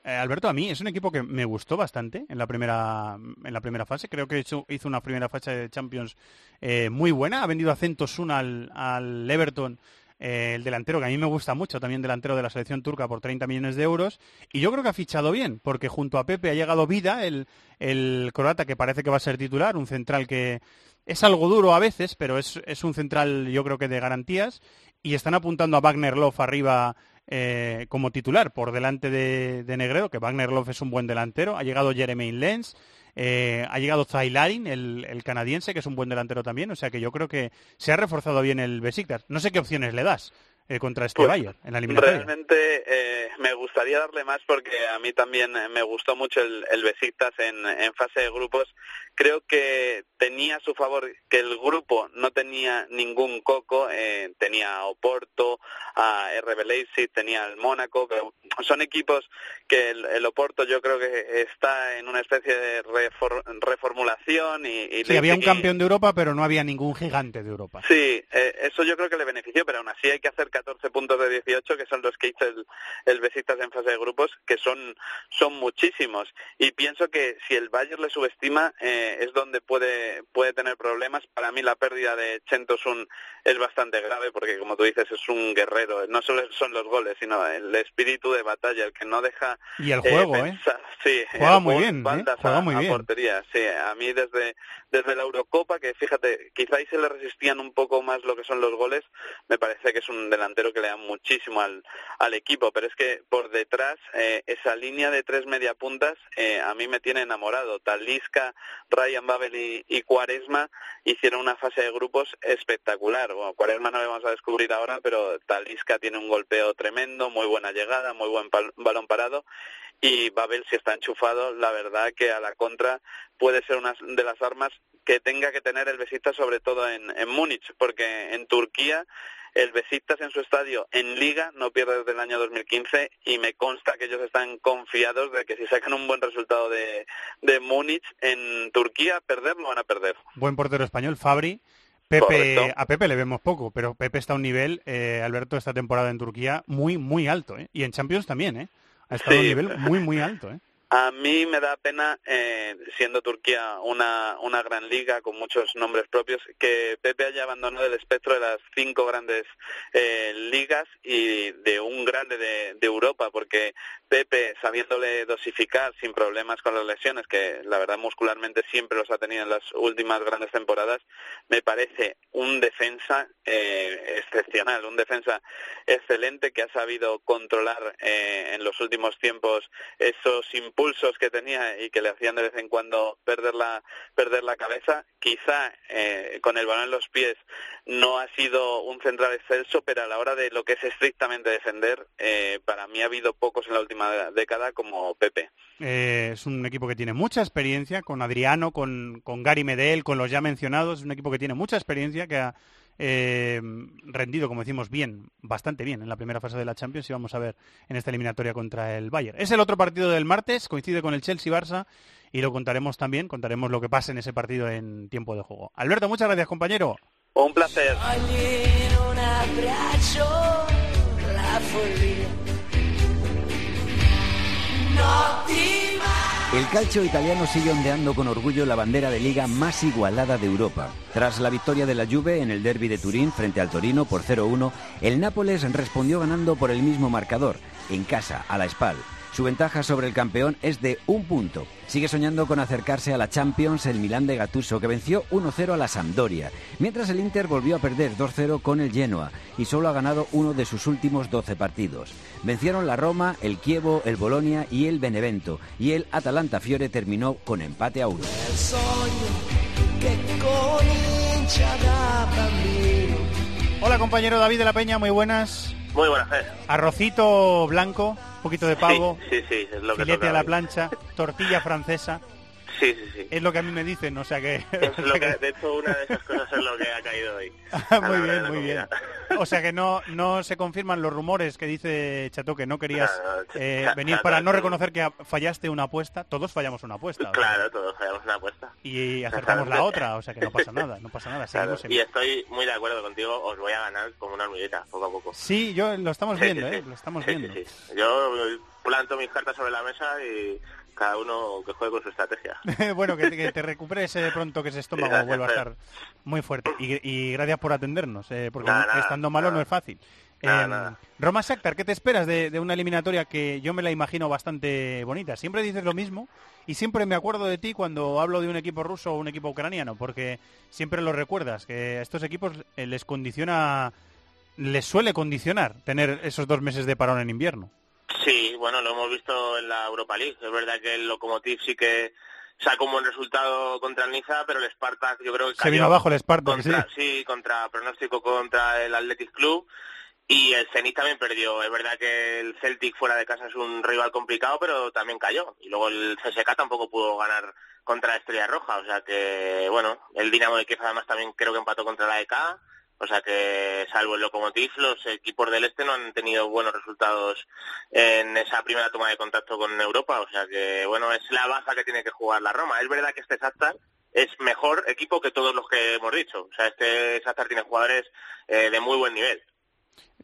eh, Alberto, a mí es un equipo que me gustó bastante en la primera en la primera fase. Creo que hizo, hizo una primera fase de Champions eh, muy buena. Ha vendido a Centosun al, al Everton, eh, el delantero que a mí me gusta mucho, también delantero de la selección turca por 30 millones de euros. Y yo creo que ha fichado bien, porque junto a Pepe ha llegado Vida, el, el croata que parece que va a ser titular, un central que es algo duro a veces, pero es, es un central yo creo que de garantías. Y están apuntando a Wagner Love arriba eh, como titular por delante de, de Negredo, que Wagner Love es un buen delantero. Ha llegado Jeremy Lenz, eh, ha llegado Zailarin, el, el canadiense, que es un buen delantero también. O sea que yo creo que se ha reforzado bien el Besiktas. No sé qué opciones le das. Eh, contra este Bayern en la eliminatoria. Realmente eh, me gustaría darle más porque a mí también eh, me gustó mucho el, el Besiktas en, en fase de grupos. Creo que tenía a su favor que el grupo no tenía ningún coco, eh, tenía a Oporto, a RB Leipzig, tenía al Mónaco, pero son equipos que el, el Oporto yo creo que está en una especie de refor- reformulación y, y Sí, había un campeón de Europa, pero no había ningún gigante de Europa. Sí, eso yo creo que le benefició, pero aún así hay que hacer 14 puntos de 18, que son los que hizo el, el Besiktas en fase de grupos, que son, son muchísimos. Y pienso que si el Bayern le subestima, eh, es donde puede, puede tener problemas. Para mí la pérdida de Chentosun es bastante grave, porque como tú dices, es un guerrero. No solo son los goles, sino el espíritu de batalla, el que no deja... Y el juego, ¿eh? pensar- Sí, Juega muy bien, ¿eh? Juega a- muy a bien. portería, sí. A mí desde, desde la Eurocopa, que fíjate, quizá ahí se le resistían un poco más lo que son los goles, me parece que es un delantero que le da muchísimo al, al equipo, pero es que por detrás, eh, esa línea de tres mediapuntas, eh, a mí me tiene enamorado. Talisca, Ryan Babel y, y hicieron una fase de grupos espectacular. Bueno, Cuaresma no lo vamos a descubrir ahora, pero Talisca tiene un golpeo tremendo, muy buena llegada, muy buen pal- balón parado y Babel si está enchufado, la verdad que a la contra puede ser una de las armas que tenga que tener el Besiktas sobre todo en, en Múnich, porque en Turquía el Besiktas en su estadio en Liga no pierde desde el año 2015 y me consta que ellos están confiados de que si sacan un buen resultado de, de Múnich en Turquía, perder no van a perder. Buen portero español, Fabri. Pepe, Correcto. a Pepe le vemos poco, pero Pepe está a un nivel, eh, Alberto, esta temporada en Turquía muy, muy alto, ¿eh? Y en Champions también, ¿eh? Ha estado a un nivel muy, muy alto, ¿eh? A mí me da pena, eh, siendo Turquía una, una gran liga con muchos nombres propios, que Pepe haya abandonado el espectro de las cinco grandes eh, ligas y de un grande de, de Europa, porque Pepe, sabiéndole dosificar sin problemas con las lesiones, que la verdad muscularmente siempre los ha tenido en las últimas grandes temporadas, me parece un defensa eh, excepcional, un defensa excelente que ha sabido controlar eh, en los últimos tiempos esos impulsos que tenía y que le hacían de vez en cuando perder la perder la cabeza. Quizá eh, con el balón en los pies no ha sido un central excelso, pero a la hora de lo que es estrictamente defender, eh, para mí ha habido pocos en la última década como Pepe. Eh, es un equipo que tiene mucha experiencia, con Adriano, con, con Gary Medel, con los ya mencionados. Es un equipo que tiene mucha experiencia, que ha eh, rendido, como decimos, bien, bastante bien en la primera fase de la Champions y vamos a ver en esta eliminatoria contra el Bayern. Es el otro partido del martes, coincide con el Chelsea-Barça y lo contaremos también, contaremos lo que pase en ese partido en tiempo de juego. Alberto, muchas gracias, compañero. Un placer. un El calcio italiano sigue ondeando con orgullo la bandera de liga más igualada de Europa. Tras la victoria de la Juve en el derby de Turín frente al Torino por 0-1, el Nápoles respondió ganando por el mismo marcador, en casa, a la Spal. Su ventaja sobre el campeón es de un punto. Sigue soñando con acercarse a la Champions el Milán de Gattuso, que venció 1-0 a la Sampdoria, mientras el Inter volvió a perder 2-0 con el Genoa y solo ha ganado uno de sus últimos 12 partidos. Vencieron la Roma, el Chievo, el Bolonia y el Benevento, y el Atalanta Fiore terminó con empate a uno. Hola, compañero David de la Peña, muy buenas. Muy buenas, Fer. Arrocito blanco, un poquito de pavo, Sí, sí, es lo que filete toca a la plancha, tortilla francesa. Sí, sí, sí. Es lo que a mí me dicen, o sea que... Es <laughs> lo que, de hecho, una de esas cosas es lo que ha caído hoy. <laughs> Ah, muy bien, muy bien. O sea que no, no se confirman los rumores que dice Chato que no querías eh, venir para no reconocer que fallaste una apuesta. Todos fallamos una apuesta. sea, Claro, todos fallamos una apuesta. y acertamos la otra, o sea que no pasa nada, no pasa nada. Claro, seguimos en- Y estoy muy de acuerdo contigo, os voy a ganar como una hormiguita, poco a poco. Sí, yo lo estamos viendo, ¿eh? Lo estamos viendo. Yo planto mis cartas sobre la mesa y cada uno que juegue con su estrategia. <laughs> bueno, que, que te recuperes eh, pronto, que ese estómago Gracias, vuelva a estar muy fuerte. Y, y gracias por atendernos, eh, porque Nada, nada, estando malo nada. no es fácil. Eh. Roma Shakhtar, ¿qué te esperas de, de una eliminatoria que yo me la imagino bastante bonita? Siempre dices lo mismo y siempre me acuerdo de ti cuando hablo de un equipo ruso o un equipo ucraniano, porque siempre lo recuerdas, que a estos equipos eh, les condiciona, les suele condicionar tener esos dos meses de parón en invierno. Sí, bueno, lo hemos visto en la Europa League. Es verdad que el Lokomotiv sí que sacó un buen resultado contra el Niza, pero el Spartak yo creo que Se vino abajo el Spartak, contra, sí. sí, contra pronóstico contra el Athletic Club Y el Zenit también perdió. Es verdad que el Celtic fuera de casa es un rival complicado, pero también cayó. Y luego el CSK tampoco pudo ganar contra la Estrella Roja. O sea que, bueno, el Dinamo de Kiev además también creo que empató contra la EK. O sea que, salvo el Lokomotiv, los equipos del Este no han tenido buenos resultados en esa primera toma de contacto con Europa. O sea que, bueno, es la baza que tiene que jugar la Roma. Es verdad que este Shakhtar es mejor equipo que todos los que hemos dicho. O sea, este Shakhtar tiene jugadores eh, de muy buen nivel.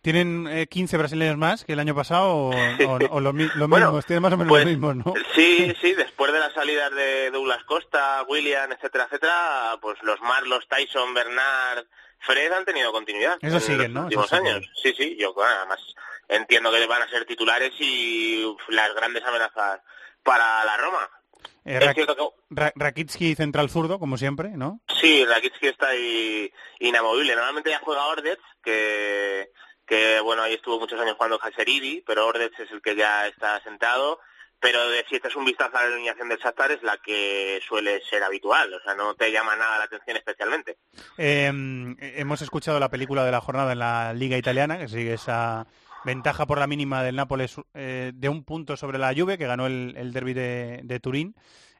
¿Tienen eh, 15 brasileños más que el año pasado o, <laughs> o- o lo, mi- lo Bueno, mismo? Tienen más o menos pues, lo mismo, ¿no? Sí, <laughs> sí, después de las salidas de Douglas Costa, William, etcétera, etcétera, pues los Marlos, Tyson, Bernard, Fred han tenido continuidad Eso en siguen, los ¿no? últimos Eso años. Sí, sí, yo bueno, además entiendo que van a ser titulares y las grandes amenazas para la Roma. Eh, Rak- que Ra- Rakitsky central zurdo, como siempre, ¿no? Sí, Rakitsky está ahí inamovible. Normalmente ya juega Ordez, que, que bueno, ahí estuvo muchos años jugando Haseridi, pero Ordez es el que ya está sentado. Pero de, si echas un vistazo a la alineación del Shakhtar es la que suele ser habitual, o sea, no te llama nada la atención especialmente. Eh, hemos escuchado la película de la jornada en la Liga Italiana, que sigue esa ventaja por la mínima del Nápoles eh, de un punto sobre la Juve, que ganó el, el derby de, de Turín.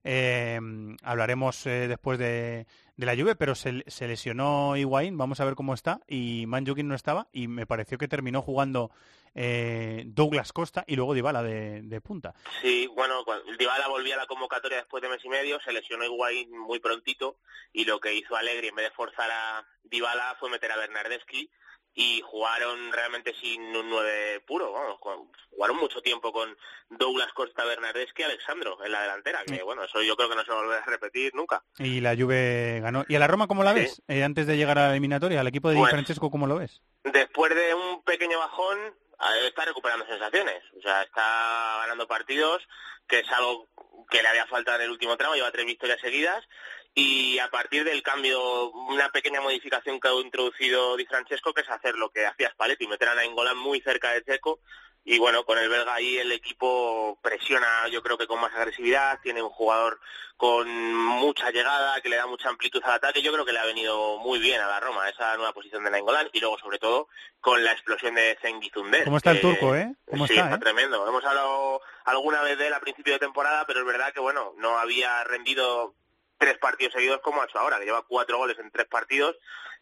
Eh, hablaremos eh, después de, la Juve, pero se, lesionó Higuaín, vamos a ver cómo está, y Manjukin no estaba, y me pareció que terminó jugando eh, Douglas Costa y luego Dybala de, de punta. Sí, bueno, Dybala volvía a la convocatoria después de mes y medio, se lesionó Higuaín muy prontito y lo que hizo Allegri en vez de forzar a Dybala fue meter a Bernardeschi y jugaron realmente sin un 9 puro, vamos, jugaron mucho tiempo con Douglas Costa, Bernardeschi y Alexandro en la delantera, que bueno, eso yo creo que no se va a volver a repetir nunca. Y la Juve ganó. ¿Y a la Roma cómo la Sí. ves? Eh, antes de llegar a la eliminatoria, al equipo de Di Pues- Francesco, ¿cómo lo ves? Después de un pequeño bajón, está recuperando sensaciones. O sea, está ganando partidos, que es algo que le había faltado en el último tramo, lleva tres victorias seguidas. Y a partir del cambio, una pequeña modificación que ha introducido Di Francesco, que es hacer lo que hacía Spalletti, meter a Nainggolan muy cerca de Checo. Y bueno, con el belga ahí el equipo presiona, yo creo que con más agresividad, tiene un jugador con mucha llegada, que le da mucha amplitud al ataque. Yo creo que le ha venido muy bien a la Roma esa nueva posición de Nainggolan y luego sobre todo con la explosión de Zengizunder. ¿Cómo está el turco, eh? ¿Cómo sí, está, está eh? tremendo. Hemos hablado alguna vez de él a principio de temporada, pero es verdad que bueno, no había rendido tres partidos seguidos como ha hecho ahora, que lleva cuatro goles en tres partidos.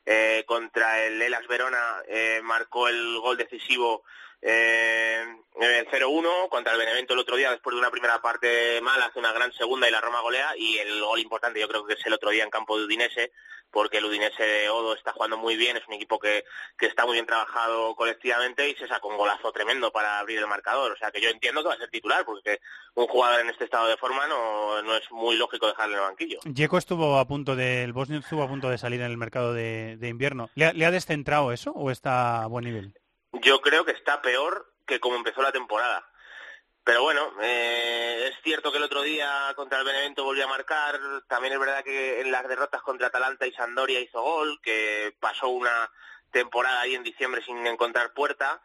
Eh, contra el Elas Verona eh, marcó el gol decisivo eh, el 0-1 contra el Benevento el otro día después de una primera parte mala hace una gran segunda y la Roma golea y el gol importante yo creo que es el otro día en campo de Udinese porque el Udinese de Odo está jugando muy bien es un equipo que, que está muy bien trabajado colectivamente y se sacó un golazo tremendo para abrir el marcador o sea que yo entiendo que va a ser titular porque un jugador en este estado de forma no, no es muy lógico dejarle en el banquillo Dzeko estuvo a punto de, el Bosnio estuvo a punto de salir en el mercado de, de invierno. ¿Le ha, le ha descentrado eso o está a buen nivel? Yo creo que está peor que como empezó la temporada. Pero bueno, eh, es cierto que el otro día contra el Benevento volvió a marcar. También es verdad que en las derrotas contra Atalanta y Sandoria hizo gol, que pasó una temporada ahí en diciembre sin encontrar puerta.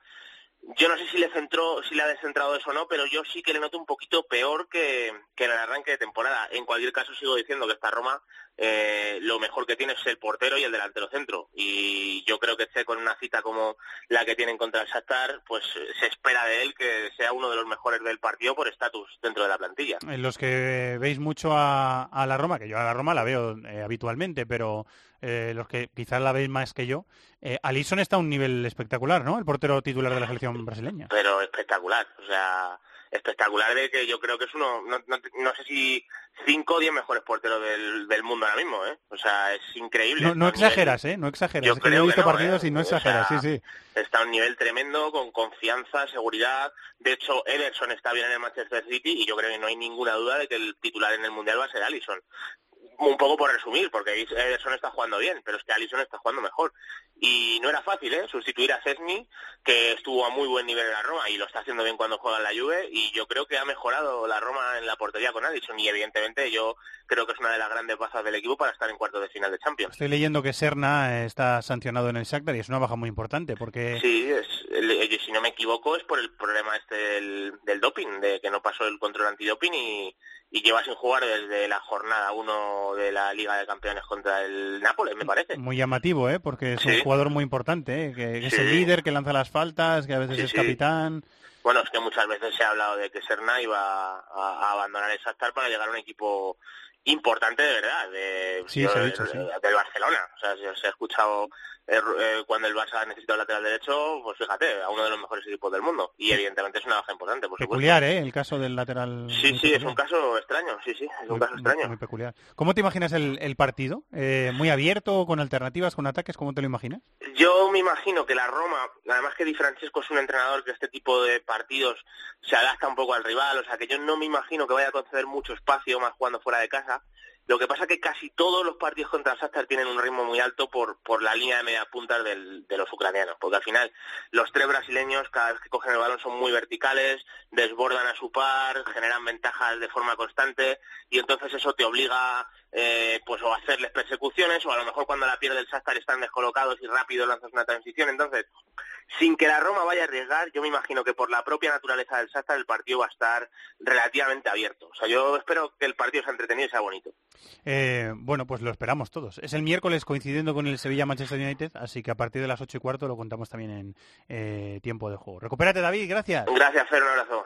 Yo no sé si le centró, si le ha descentrado eso o no, pero yo sí que le noto un poquito peor que, en el arranque de temporada. En cualquier caso sigo diciendo que esta Roma eh, lo mejor que tiene es el portero y el delantero centro. Y yo creo que con una cita como la que tienen contra el Shakhtar, pues eh, se espera de él que sea uno de los mejores del partido por estatus dentro de la plantilla. En los que veis mucho a, a la Roma, que yo a la Roma la veo eh, habitualmente, pero eh, los que quizás la veis más que yo, eh, Alisson está a un nivel espectacular, ¿no? El portero titular de la selección brasileña. Pero espectacular, o sea, espectacular de que yo creo que es uno, no, no, no sé si cinco o diez mejores porteros del, del mundo ahora mismo, ¿eh? O sea, es increíble. No, nivel- exageras, ¿eh? No exageras. Yo Es que yo he que visto no, partidos ¿eh? y no O exageras, sea, sí, sí. Está a un nivel tremendo, con confianza, seguridad. De hecho, Ederson está bien en el Manchester City y yo creo que no hay ninguna duda de que el titular en el Mundial va a ser Allison. Un poco por resumir, porque Ederson está jugando bien, pero es que Allison está jugando mejor. Y no era fácil, ¿eh? Sustituir a Cesny, que estuvo a muy buen nivel en la Roma y lo está haciendo bien cuando juega en la Juve. Y yo creo que ha mejorado la Roma en la portería con Allison. Y evidentemente yo creo que es una de las grandes bazas del equipo para estar en cuartos de final de Champions. Estoy leyendo que Serna eh, está sancionado en el Shakhtar y es una baja muy importante porque Sí, es, el- si no me equivoco es por el problema este del, del doping, de que no pasó el control antidoping y, y lleva sin jugar desde la jornada 1 de la Liga de Campeones contra el Nápoles, me parece. muy llamativo, ¿eh? porque es Sí. Jugador muy importante, ¿eh? que, que es el líder, que lanza las faltas, que a veces Sí, es capitán. Bueno, es que muchas veces se ha hablado de que Serna iba a, a abandonar el Shakhtar para llegar a un equipo importante de verdad, de, Sí, se ha dicho, sí. del Barcelona. O sea, se, se ha escuchado eh, eh, cuando el Barça necesita un lateral derecho, pues fíjate, a uno de los mejores equipos del mundo. Y evidentemente es una baja importante, por supuesto. Peculiar, ¿eh? El caso del lateral. Sí, sí, es un caso extraño, sí, sí, es un caso Muy- extraño. Muy peculiar. ¿Cómo te imaginas el, el partido? Eh, ¿Muy abierto, con alternativas, con ataques? ¿Cómo te lo imaginas? Yo me imagino que la Roma, además que Di Francesco es un entrenador que este tipo de partidos se adapta un poco al rival, o sea que yo no me imagino que vaya a conceder mucho espacio más jugando fuera de casa. Lo que pasa que casi todos los partidos contra el Shakhtar tienen un ritmo muy alto por, por la línea de media punta del- de los ucranianos, porque al final los tres brasileños cada vez que cogen el balón son muy verticales, desbordan a su par, generan ventajas de forma constante y entonces eso te obliga eh, pues o a hacerles persecuciones o a lo mejor cuando la pierde el Shakhtar están descolocados y rápido lanzas una transición. Entonces, sin que la Roma vaya a arriesgar, yo me imagino que por la propia naturaleza del Shakhtar el partido va a estar relativamente abierto. O sea, yo espero que el partido sea entretenido y sea bonito. Eh, bueno, pues lo esperamos todos. Es el miércoles coincidiendo con el Sevilla-Manchester United, así que a partir de las ocho y cuarto lo contamos también en eh, tiempo de juego. Recupérate, David, gracias. Gracias, Fer, un abrazo.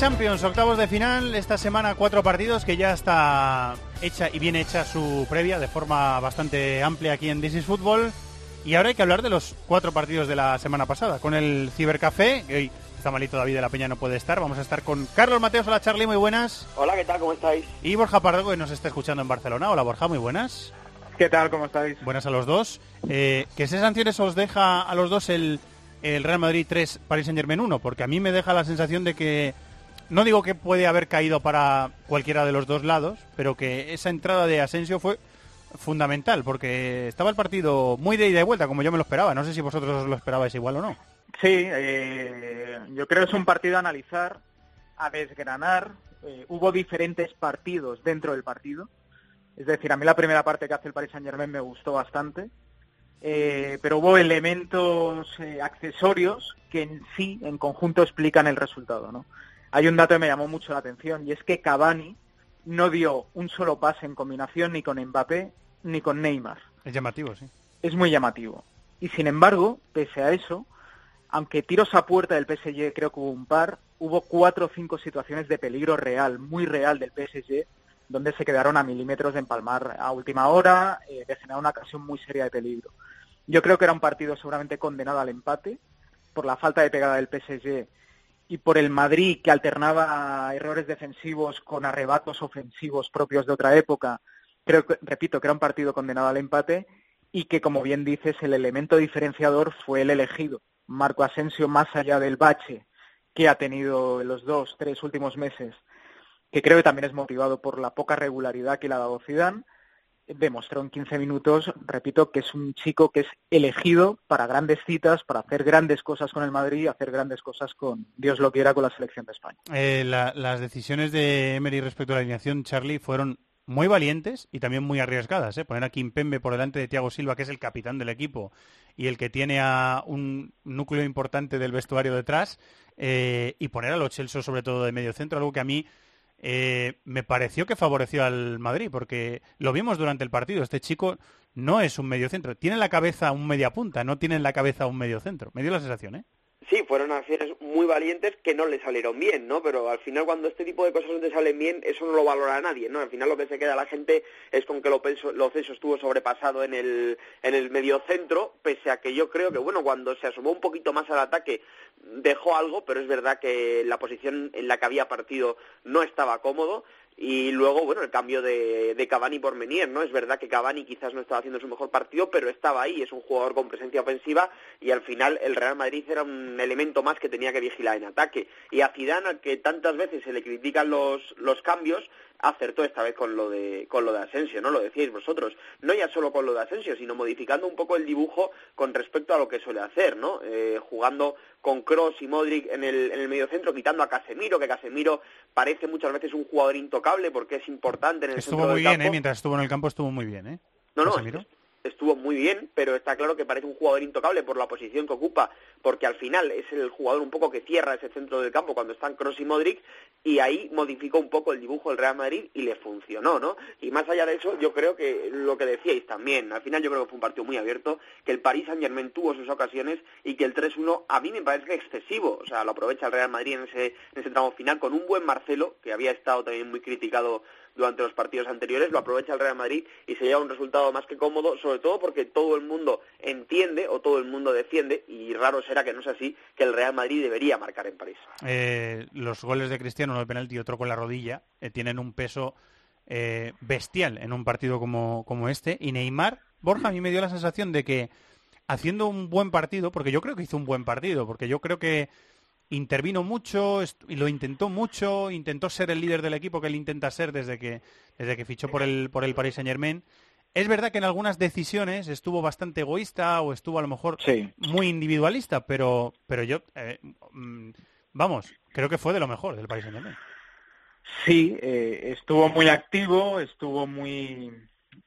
Champions, octavos de final, esta semana cuatro partidos que ya está hecha y bien hecha su previa de forma bastante amplia aquí en This is Football. Y ahora hay que hablar de los cuatro partidos de la semana pasada. Con el Cibercafé, que hoy está malito David de la Peña, no puede estar. Vamos a estar con Carlos Mateos. Hola Charlie, muy buenas. Hola, ¿qué tal? ¿Cómo estáis? Y Borja Pardo, que nos está escuchando en Barcelona. Hola Borja, muy buenas. ¿Qué tal? ¿Cómo estáis? Buenas a los dos. Eh, ¿Qué sanciones os deja a los dos el, el Real Madrid 3, Paris Saint Germain 1? Porque a mí me deja la sensación de que, no digo que puede haber caído para cualquiera de los dos lados, pero que esa entrada de Asensio fue fundamental, porque estaba el partido muy de ida y vuelta, como yo me lo esperaba. No sé si vosotros os lo esperabais igual o no. Sí, eh, yo creo que es un partido a analizar, a desgranar. Eh, hubo diferentes partidos dentro del partido. Es decir, a mí la primera parte que hace el Paris Saint Germain me gustó bastante. Eh, pero hubo elementos eh, accesorios que en sí, en conjunto, explican el resultado. ¿no? Hay un dato que me llamó mucho la atención y es que Cavani no dio un solo pase en combinación ni con Mbappé ni con Neymar. Es llamativo, sí. Es muy llamativo. Y sin embargo, pese a eso, aunque tiros a puerta del PSG creo que hubo un par, hubo cuatro o cinco situaciones de peligro real, muy real del PSG, donde se quedaron a milímetros de empalmar a última hora, eh, de generar una ocasión muy seria de peligro. Yo creo que era un partido seguramente condenado al empate por la falta de pegada del PSG y por el Madrid que alternaba errores defensivos con arrebatos ofensivos propios de otra época. Creo que, repito, que era un partido condenado al empate y que, como bien dices, el elemento diferenciador fue el elegido. Marco Asensio, más allá del bache que ha tenido en los dos, tres últimos meses, que creo que también es motivado por la poca regularidad que le ha dado Zidane, demostró en 15 minutos, repito, que es un chico que es elegido para grandes citas, para hacer grandes cosas con el Madrid y hacer grandes cosas con, Dios lo quiera, con la selección de España. Eh, la- las decisiones de Emery respecto a la alineación, Charlie, fueron muy valientes y también muy arriesgadas. ¿eh? Poner a Kimpembe por delante de Thiago Silva, que es el capitán del equipo y el que tiene a un núcleo importante del vestuario detrás, eh, y poner a Lo Celso sobre todo de medio centro, algo que a mí eh, me pareció que favoreció al Madrid, porque lo vimos durante el partido. Este chico no es un medio centro, tiene en la cabeza un media punta, no tiene en la cabeza un medio centro. Me dio la sensación, ¿eh? Sí, fueron acciones muy valientes que no le salieron bien, ¿no? Pero al final cuando este tipo de cosas no te salen bien, eso no lo valora nadie, ¿no? Al final lo que se queda la gente es con que Loceso estuvo sobrepasado en el, en el mediocentro, pese a que yo creo que, bueno, cuando se asomó un poquito más al ataque dejó algo, pero es verdad que la posición en la que había partido no estaba cómodo y luego, bueno, el cambio de, de Cavani por Menier, ¿no? Es verdad que Cavani quizás no estaba haciendo su mejor partido, pero estaba ahí, es un jugador con presencia ofensiva y al final el Real Madrid era un elemento más que tenía que vigilar en ataque. Y a Zidane, al que tantas veces se le critican los, los cambios, acertó esta vez con lo de con lo de Asensio, ¿no? Lo decíais vosotros. No ya solo con lo de Asensio, sino modificando un poco el dibujo con respecto a lo que suele hacer, ¿no? Eh, jugando con Cross y Modric en el, en el mediocentro, quitando a Casemiro, que Casemiro parece muchas veces un jugador intocable porque es importante en el Estuvo centro muy del bien, ¿eh? Mientras estuvo en el campo estuvo muy bien, ¿eh? No, no, Casemiro. Estuvo muy bien, pero está claro que parece un jugador intocable por la posición que ocupa, porque al final es el jugador un poco que cierra ese centro del campo cuando están Cross y Modric, y ahí modificó un poco el dibujo del Real Madrid y le funcionó, ¿no? Y más allá de eso, yo creo que lo que decíais también, al final yo creo que fue un partido muy abierto, que el Paris Saint Germain tuvo sus ocasiones y que el 3-1 a mí me parece excesivo, o sea, lo aprovecha el Real Madrid en ese, en ese tramo final con un buen Marcelo, que había estado también muy criticado durante los partidos anteriores, lo aprovecha el Real Madrid y se lleva un resultado más que cómodo, sobre todo porque todo el mundo entiende o todo el mundo defiende, y raro será que no es así, que el Real Madrid debería marcar en París. Eh, los goles de Cristiano, uno de penalti y otro con la rodilla, eh, tienen un peso eh, bestial en un partido como, como este. Y Neymar, Borja, a mí me dio la sensación de que haciendo un buen partido, porque yo creo que hizo un buen partido, porque yo creo que intervino mucho y lo intentó mucho, intentó ser el líder del equipo que él intenta ser desde que, desde que fichó por el, por el Paris Saint Germain. Es verdad que en algunas decisiones estuvo bastante egoísta o estuvo a lo mejor muy individualista, pero, pero yo, eh, mm, vamos, creo que fue de lo mejor del Paris Saint Germain. Sí, eh, estuvo muy activo, estuvo muy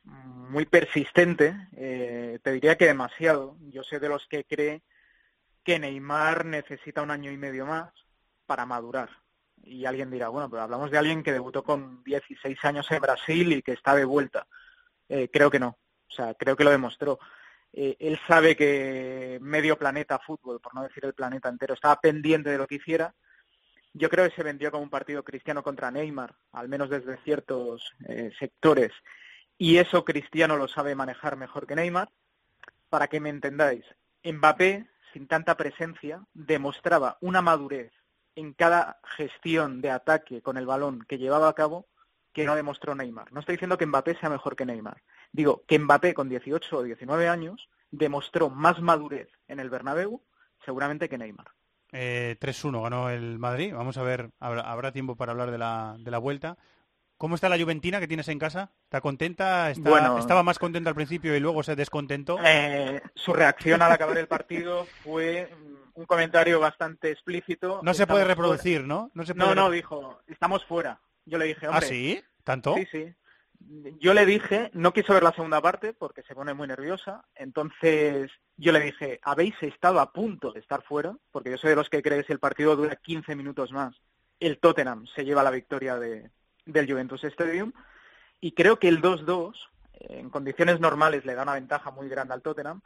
muy persistente. eh, te diría que demasiado. Yo soy de los que cree que Neymar necesita un año y medio más para madurar. Y alguien dirá, bueno, pero hablamos de alguien que debutó con 16 años en Brasil y que está de vuelta. Eh, creo que no. O sea, creo que lo demostró. Eh, él sabe que medio planeta fútbol, por no decir el planeta entero, estaba pendiente de lo que hiciera. Yo creo que se vendió como un partido cristiano contra Neymar, al menos desde ciertos eh, sectores. Y eso Cristiano lo sabe manejar mejor que Neymar. Para que me entendáis, Mbappé, sin tanta presencia, demostraba una madurez en cada gestión de ataque con el balón que llevaba a cabo que no demostró Neymar. No estoy diciendo que Mbappé sea mejor que Neymar. Digo que Mbappé con 18 o 19 años demostró más madurez en el Bernabéu seguramente que Neymar. Eh, 3-1 ganó el Madrid. Vamos a ver, habrá, tiempo para hablar de la, de la vuelta. ¿Cómo está la Juventina que tienes en casa? ¿Está contenta? Está- Bueno. estaba más contenta al principio y luego se descontentó. Eh, su reacción al acabar el partido fue mm, un comentario bastante explícito. No se puede reproducir, fuera. ¿no? No, se No, puede no, repro- dijo, estamos fuera. Yo le dije, ¿Ah, hombre. sí? ¿Tanto? Sí, sí. Yo le dije, no quiso ver la segunda parte porque se pone muy nerviosa. Entonces yo le dije, habéis estado a punto de estar fuera, porque yo soy de los que cree que si el partido dura 15 minutos más, el Tottenham se lleva la victoria de, del Juventus Stadium. Y creo que el 2-2, eh, en condiciones normales, le da una ventaja muy grande al Tottenham,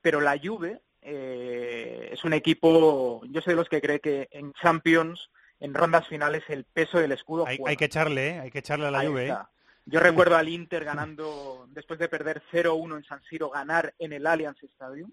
pero la Juve eh, es un equipo, yo soy de los que cree que en Champions, en rondas finales, el peso del escudo Hay, juega. hay que echarle, ¿eh? Hay que echarle a la Ahí Juve, ¿eh? está. Yo recuerdo al Inter ganando, después de perder 0-1 en San Siro, ganar en el Allianz Stadium.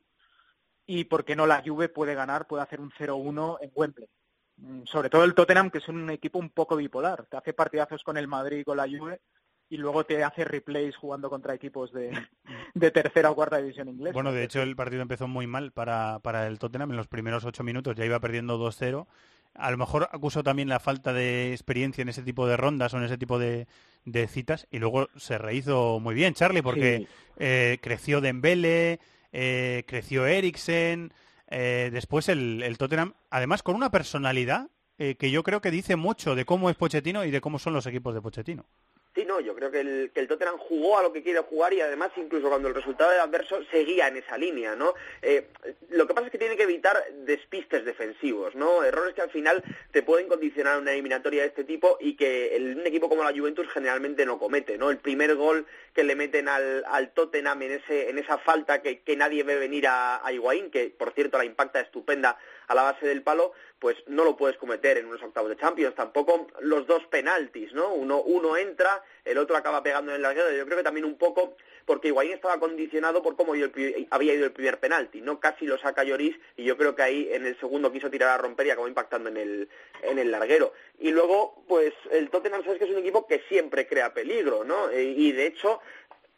Y por qué no la Juve puede ganar, puede hacer un 0-1 en Wembley. Mm, Sobre todo el Tottenham, que es un equipo un poco bipolar. Te hace partidazos con el Madrid y con la Juve y luego te hace replays jugando contra equipos de, <laughs> de tercera o cuarta división inglesa. Bueno, de hecho el partido empezó muy mal para, para el Tottenham. En los primeros ocho minutos ya iba perdiendo 2-0. A lo mejor acusó también la falta de experiencia en ese tipo de rondas o en ese tipo de, de citas y luego se rehizo muy bien, Charlie, porque Sí. eh, creció Dembele, eh, creció Eriksen, eh, después el, el Tottenham, además con una personalidad eh, que yo creo que dice mucho de cómo es Pochettino y de cómo son los equipos de Pochettino. Sí, no, yo creo que el, que el Tottenham jugó a lo que quiere jugar y además incluso cuando el resultado era adverso seguía en esa línea, ¿no? Eh, lo que pasa es que tiene que evitar despistes defensivos, ¿no? Errores que al final te pueden condicionar una eliminatoria de este tipo y que el- un equipo como la Juventus generalmente no comete, ¿no? El primer gol que le meten al, al Tottenham en, ese, en esa falta que, que nadie ve venir a, a Higuaín, que por cierto la impacta estupenda a la base del palo, pues no lo puedes cometer en unos octavos de Champions. Tampoco los dos penaltis, ¿no? Uno, uno entra, el otro acaba pegando en el larguero. Yo creo que también un poco porque Higuaín estaba condicionado por cómo había ido el primer penalti, ¿no? Casi lo saca Lloris y yo creo que ahí en el segundo quiso tirar a romper y acabó impactando en el, en el larguero. Y luego, pues el Tottenham sabes que es un equipo que siempre crea peligro, ¿no? E- y de hecho,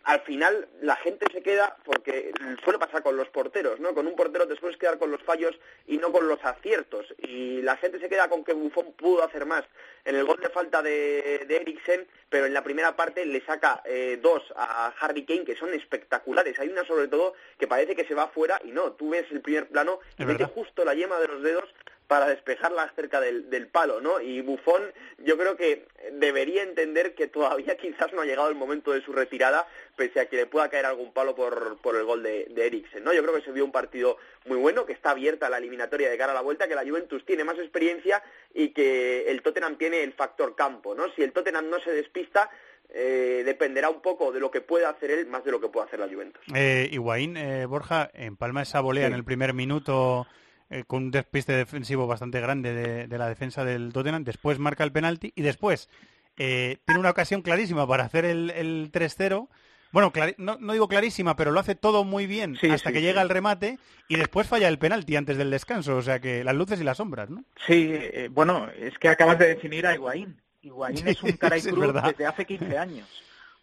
al final la gente se queda, porque suele pasar con los porteros, ¿no? Con un portero te sueles quedar con los fallos y no con los aciertos. Y la gente se queda con que Buffon pudo hacer más en el gol de falta de, de Eriksen, pero en la primera parte le saca eh, dos a Harry Kane que son espectaculares. Hay una sobre todo que parece que se va fuera y no, tú ves el primer plano y mete justo la yema de los dedos para despejarla cerca del, del palo, ¿no? Y Buffon yo creo que debería entender que todavía <laughs> quizás no ha llegado el momento de su retirada, pese a que le pueda caer algún palo por, por el gol de, de Eriksen, ¿no? Yo creo que se vio un partido muy bueno, que está abierta la eliminatoria de cara a la vuelta, que la Juventus tiene más experiencia y que el Tottenham tiene el factor campo, ¿no? Si el Tottenham no se despista, eh, dependerá un poco de lo que pueda hacer él más de lo que pueda hacer la Juventus. Eh, Higuaín, eh, Borja, empalma esa volea Sí. en el primer minuto eh, con un despiste defensivo bastante grande de, de la defensa del Tottenham, después marca el penalti y después eh, tiene una ocasión clarísima para hacer el, el 3-0. Bueno, no, no digo clarísima, pero lo hace todo muy bien Sí, hasta sí, que sí. llega el remate y después falla el penalti antes del descanso. O sea que las luces y las sombras, ¿no? Sí, eh, bueno, es que acabas de definir a Higuaín. Higuaín es un cara y cruz desde hace 15 años.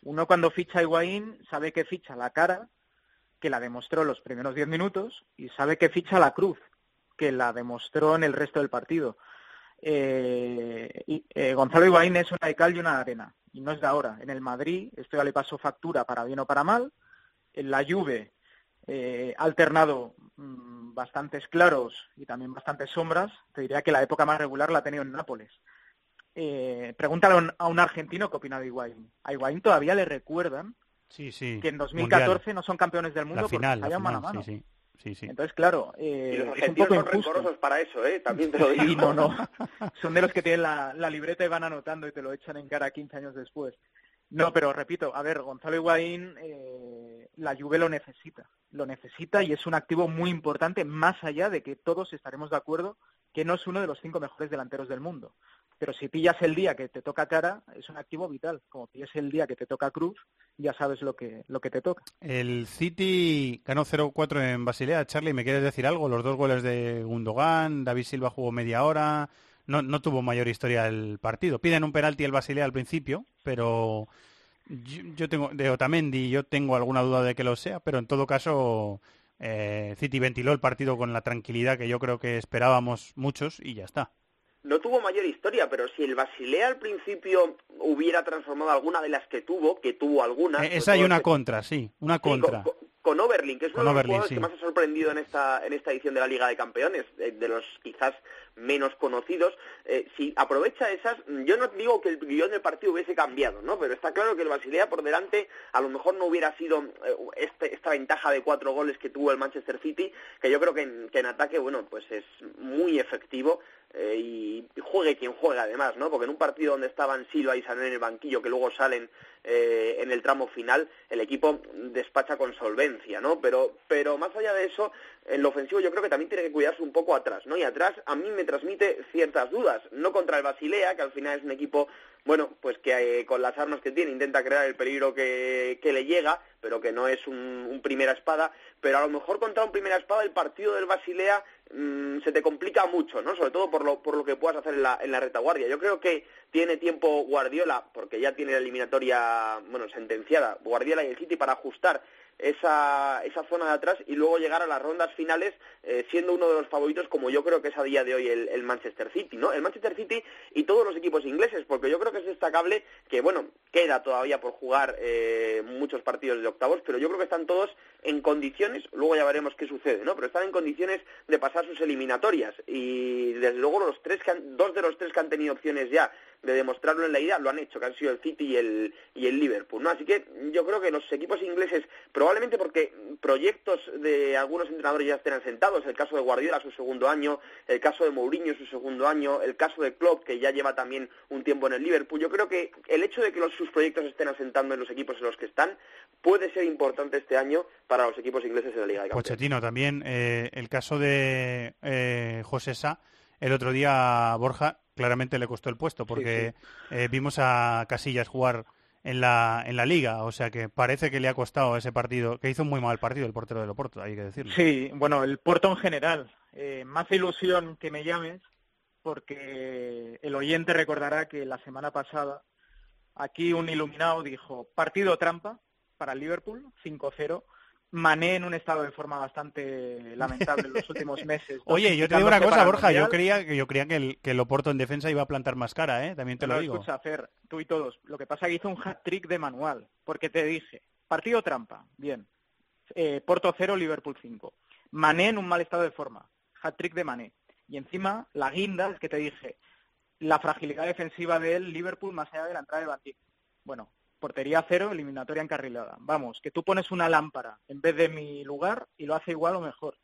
Uno cuando ficha a Higuaín sabe que ficha la cara, que la demostró los primeros 10 minutos, y sabe que ficha la cruz, que la demostró en el resto del partido. Eh, y, eh, Gonzalo Higuaín es una de cal y una de arena, y no es de ahora. En el Madrid esto ya le pasó factura para bien o para mal. En la Juve eh, ha alternado mm, bastantes claros y también bastantes sombras. Te diría que la época más regular la ha tenido en Nápoles. Eh, pregúntale a un, a un argentino qué opina de Higuaín. A Higuaín todavía le recuerdan Sí, sí. que en 2014 Mundial. no son campeones del mundo La final, porque fallan mano a mano. sí, sí. Sí. Entonces, claro, eh, Y los es un argentinos poco son injusto. rencorosos para eso, ¿eh? También te <laughs> lo digo. Sí, no, no. <laughs> Son de los que tienen la, la libreta y van anotando y te lo echan en cara 15 años después. No, pero repito, a ver, Gonzalo Higuaín, eh, la Juve lo necesita. Lo necesita y es un activo muy importante, más allá de que todos estaremos de acuerdo que no es uno de los cinco mejores delanteros del mundo. Pero si pillas el día que te toca cara, es un activo vital. Como pillas el día que te toca cruz, ya sabes lo que, lo que te toca. El City ganó 0-4 en Basilea. Charlie, ¿me quieres decir algo? Los dos goles de Gundogan, David Silva jugó media hora. No, no tuvo mayor historia el partido. Piden un penalti el Basilea al principio, pero yo, yo tengo de Otamendi, yo tengo alguna duda de que lo sea, pero en todo caso eh, City ventiló el partido con la tranquilidad que yo creo que esperábamos muchos y ya está. No tuvo mayor historia, pero si el Basilea al principio hubiera transformado alguna de las que tuvo, que tuvo algunas... Eh, esa hay una que- contra, sí, una Sí, con- contra. con, Oberlin, que es uno de los jugadores sí. que más ha sorprendido en esta, en esta edición de la Liga de Campeones, eh, de los quizás menos conocidos. Eh, si aprovecha esas, yo no digo que el guion del partido hubiese cambiado, ¿no? Pero está claro que el Basilea por delante a lo mejor no hubiera sido eh, este- esta ventaja de cuatro goles que tuvo el Manchester City, que yo creo que en, que en ataque, bueno, pues es muy efectivo eh, y juegue quien juega además, ¿no? Porque en un partido donde estaban Silva y Sané en el banquillo, que luego salen eh, en el tramo final, el equipo despacha con solvencia, ¿no? Pero, pero más allá de eso, en lo ofensivo yo creo que también tiene que cuidarse un poco atrás, ¿no? Y atrás a mí me transmite ciertas dudas, no contra el Basilea, que al final es un equipo, bueno, pues que eh, con las armas que tiene intenta crear el peligro que, que le llega, pero que no es un, un primera espada, pero a lo mejor contra un primera espada el partido del Basilea mm, se te complica mucho, ¿no? Sobre todo por lo, por lo que puedas hacer en la, en la retaguardia. Yo creo que tiene tiempo Guardiola, porque ya tiene la eliminatoria, bueno, sentenciada, Guardiola y el City para ajustar esa, esa zona de atrás y luego llegar a las rondas finales eh, siendo uno de los favoritos como yo creo que es a día de hoy el, el Manchester City, ¿no? El Manchester City y todos los equipos ingleses, porque yo creo que es destacable que, bueno, queda todavía por jugar eh, muchos partidos de octavos, pero yo creo que están todos en condiciones, luego ya veremos qué sucede, ¿no? Pero están en condiciones de pasar sus eliminatorias y desde luego los tres que han- dos de los tres que han tenido opciones ya de demostrarlo en la ida, lo han hecho, que han sido el City y el, y el Liverpool, ¿no? Así que yo creo que los equipos ingleses, probablemente porque proyectos de algunos entrenadores ya estén asentados, el caso de Guardiola su segundo año, el caso de Mourinho su segundo año, el caso de Klopp que ya lleva también un tiempo en el Liverpool, yo creo que el hecho de que los, sus proyectos estén asentando en los equipos en los que están puede ser importante este año para los equipos ingleses en la Liga de Campeones. Pochettino también, eh, el caso de eh, José Sá, el otro día Borja claramente le costó el puesto porque eh, vimos a Casillas jugar en la, en la liga, o sea que parece que le ha costado ese partido, que hizo muy mal partido el portero del Oporto, hay que decirlo. Sí, bueno, el Porto en general. Eh, más ilusión que me llames, porque el oyente recordará que la semana pasada aquí un iluminado dijo partido trampa para el Liverpool, 5-0. Mané en un estado de forma bastante lamentable en los últimos <laughs> meses. Oye, yo te digo una cosa, Borja, yo creía que yo creía que el, que el Oporto en defensa iba a plantar más cara, ¿eh? También te lo digo. escucha, Fer, tú y todos. Lo que pasa es que hizo un hat-trick de manual, porque te dije, partido trampa, bien. Eh, Porto 0, Liverpool 5. Mané en un mal estado de forma, hat-trick de Mané. Y encima, la guinda es que te dije, la fragilidad defensiva del Liverpool más allá de la entrada de Batí. Bueno, portería cero, eliminatoria encarrilada. Vamos, que tú pones una lámpara en vez de mi lugar y lo hace igual o mejor.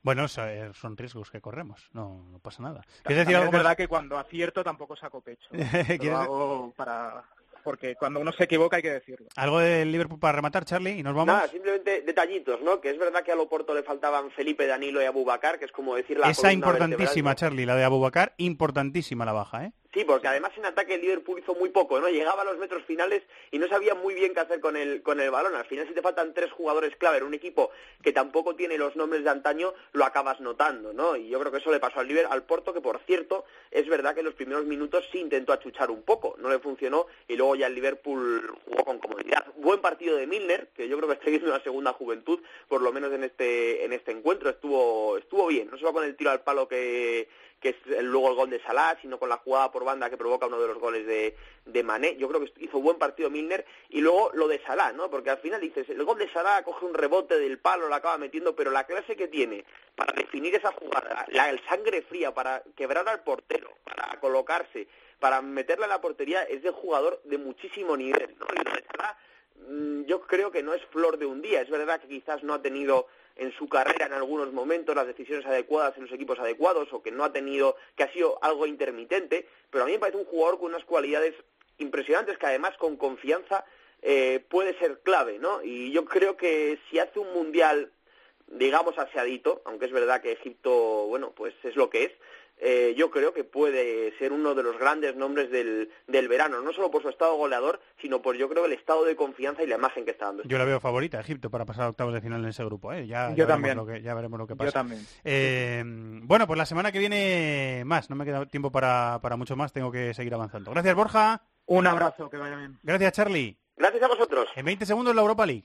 Bueno, son riesgos que corremos, no, no pasa nada. ¿Quieres También decir algo es más? verdad que cuando acierto tampoco saco pecho. <laughs> ¿Quieres- Lo hago para... Porque cuando uno se equivoca hay que decirlo. ¿Algo del Liverpool para rematar, Charlie? ¿Y nos vamos? Nada, simplemente detallitos, ¿no? Que es verdad que a Loporto le faltaban Felipe, Danilo y Abubacar, que es como decir la Esa importantísima, vertebral, Charlie, la de Abubakar, importantísima la baja, ¿eh? Sí, porque además en ataque el Liverpool hizo muy poco, ¿no? Llegaba a los metros finales y no sabía muy bien qué hacer con el, con el balón. Al final, si te faltan tres jugadores clave en un equipo que tampoco tiene los nombres de antaño, lo acabas notando, ¿no? Y yo creo que eso le pasó al Liverpool, al Porto, que por cierto, es verdad que en los primeros minutos sí intentó achuchar un poco, no le funcionó y luego ya el Liverpool jugó con comodidad. Buen partido de Milner, que yo creo que está viendo una segunda juventud, por lo menos en este, en este encuentro, estuvo, estuvo bien, no solo con el tiro al palo que que es luego el gol de Salah, sino con la jugada por banda que provoca uno de los goles de, de Mané. Yo creo que hizo buen partido Milner. Y luego lo de Salah, ¿no? Porque al final dices, el gol de Salah coge un rebote del palo, lo acaba metiendo, pero la clase que tiene para definir esa jugada, la el sangre fría, para quebrar al portero, para colocarse, para meterla en la portería, es de jugador de muchísimo nivel, ¿no? Y lo de Salah, mm, yo creo que no es flor de un día. Es verdad que quizás no ha tenido en su carrera en algunos momentos las decisiones adecuadas en los equipos adecuados o que no ha tenido, que ha sido algo intermitente, pero a mí me parece un jugador con unas cualidades impresionantes que además con confianza eh, puede ser clave, ¿no? Y yo creo que si hace un mundial, digamos, aseadito, aunque es verdad que Egipto, bueno, pues es lo que es, eh, yo creo que puede ser uno de los grandes nombres del, del verano, no solo por su estado goleador, sino por yo creo el estado de confianza y la imagen que está dando. Yo la veo favorita, Egipto, para pasar a octavos de final en ese grupo, ¿eh? Ya, Yo ya también. Veremos lo que, ya veremos lo que Yo pasa. también. Eh, bueno, pues la semana que viene más, no me queda tiempo para, para mucho más, tengo que seguir avanzando. Gracias, Borja. Un abrazo, que vaya bien. Gracias, Charlie. Gracias a vosotros. En 20 segundos la Europa League.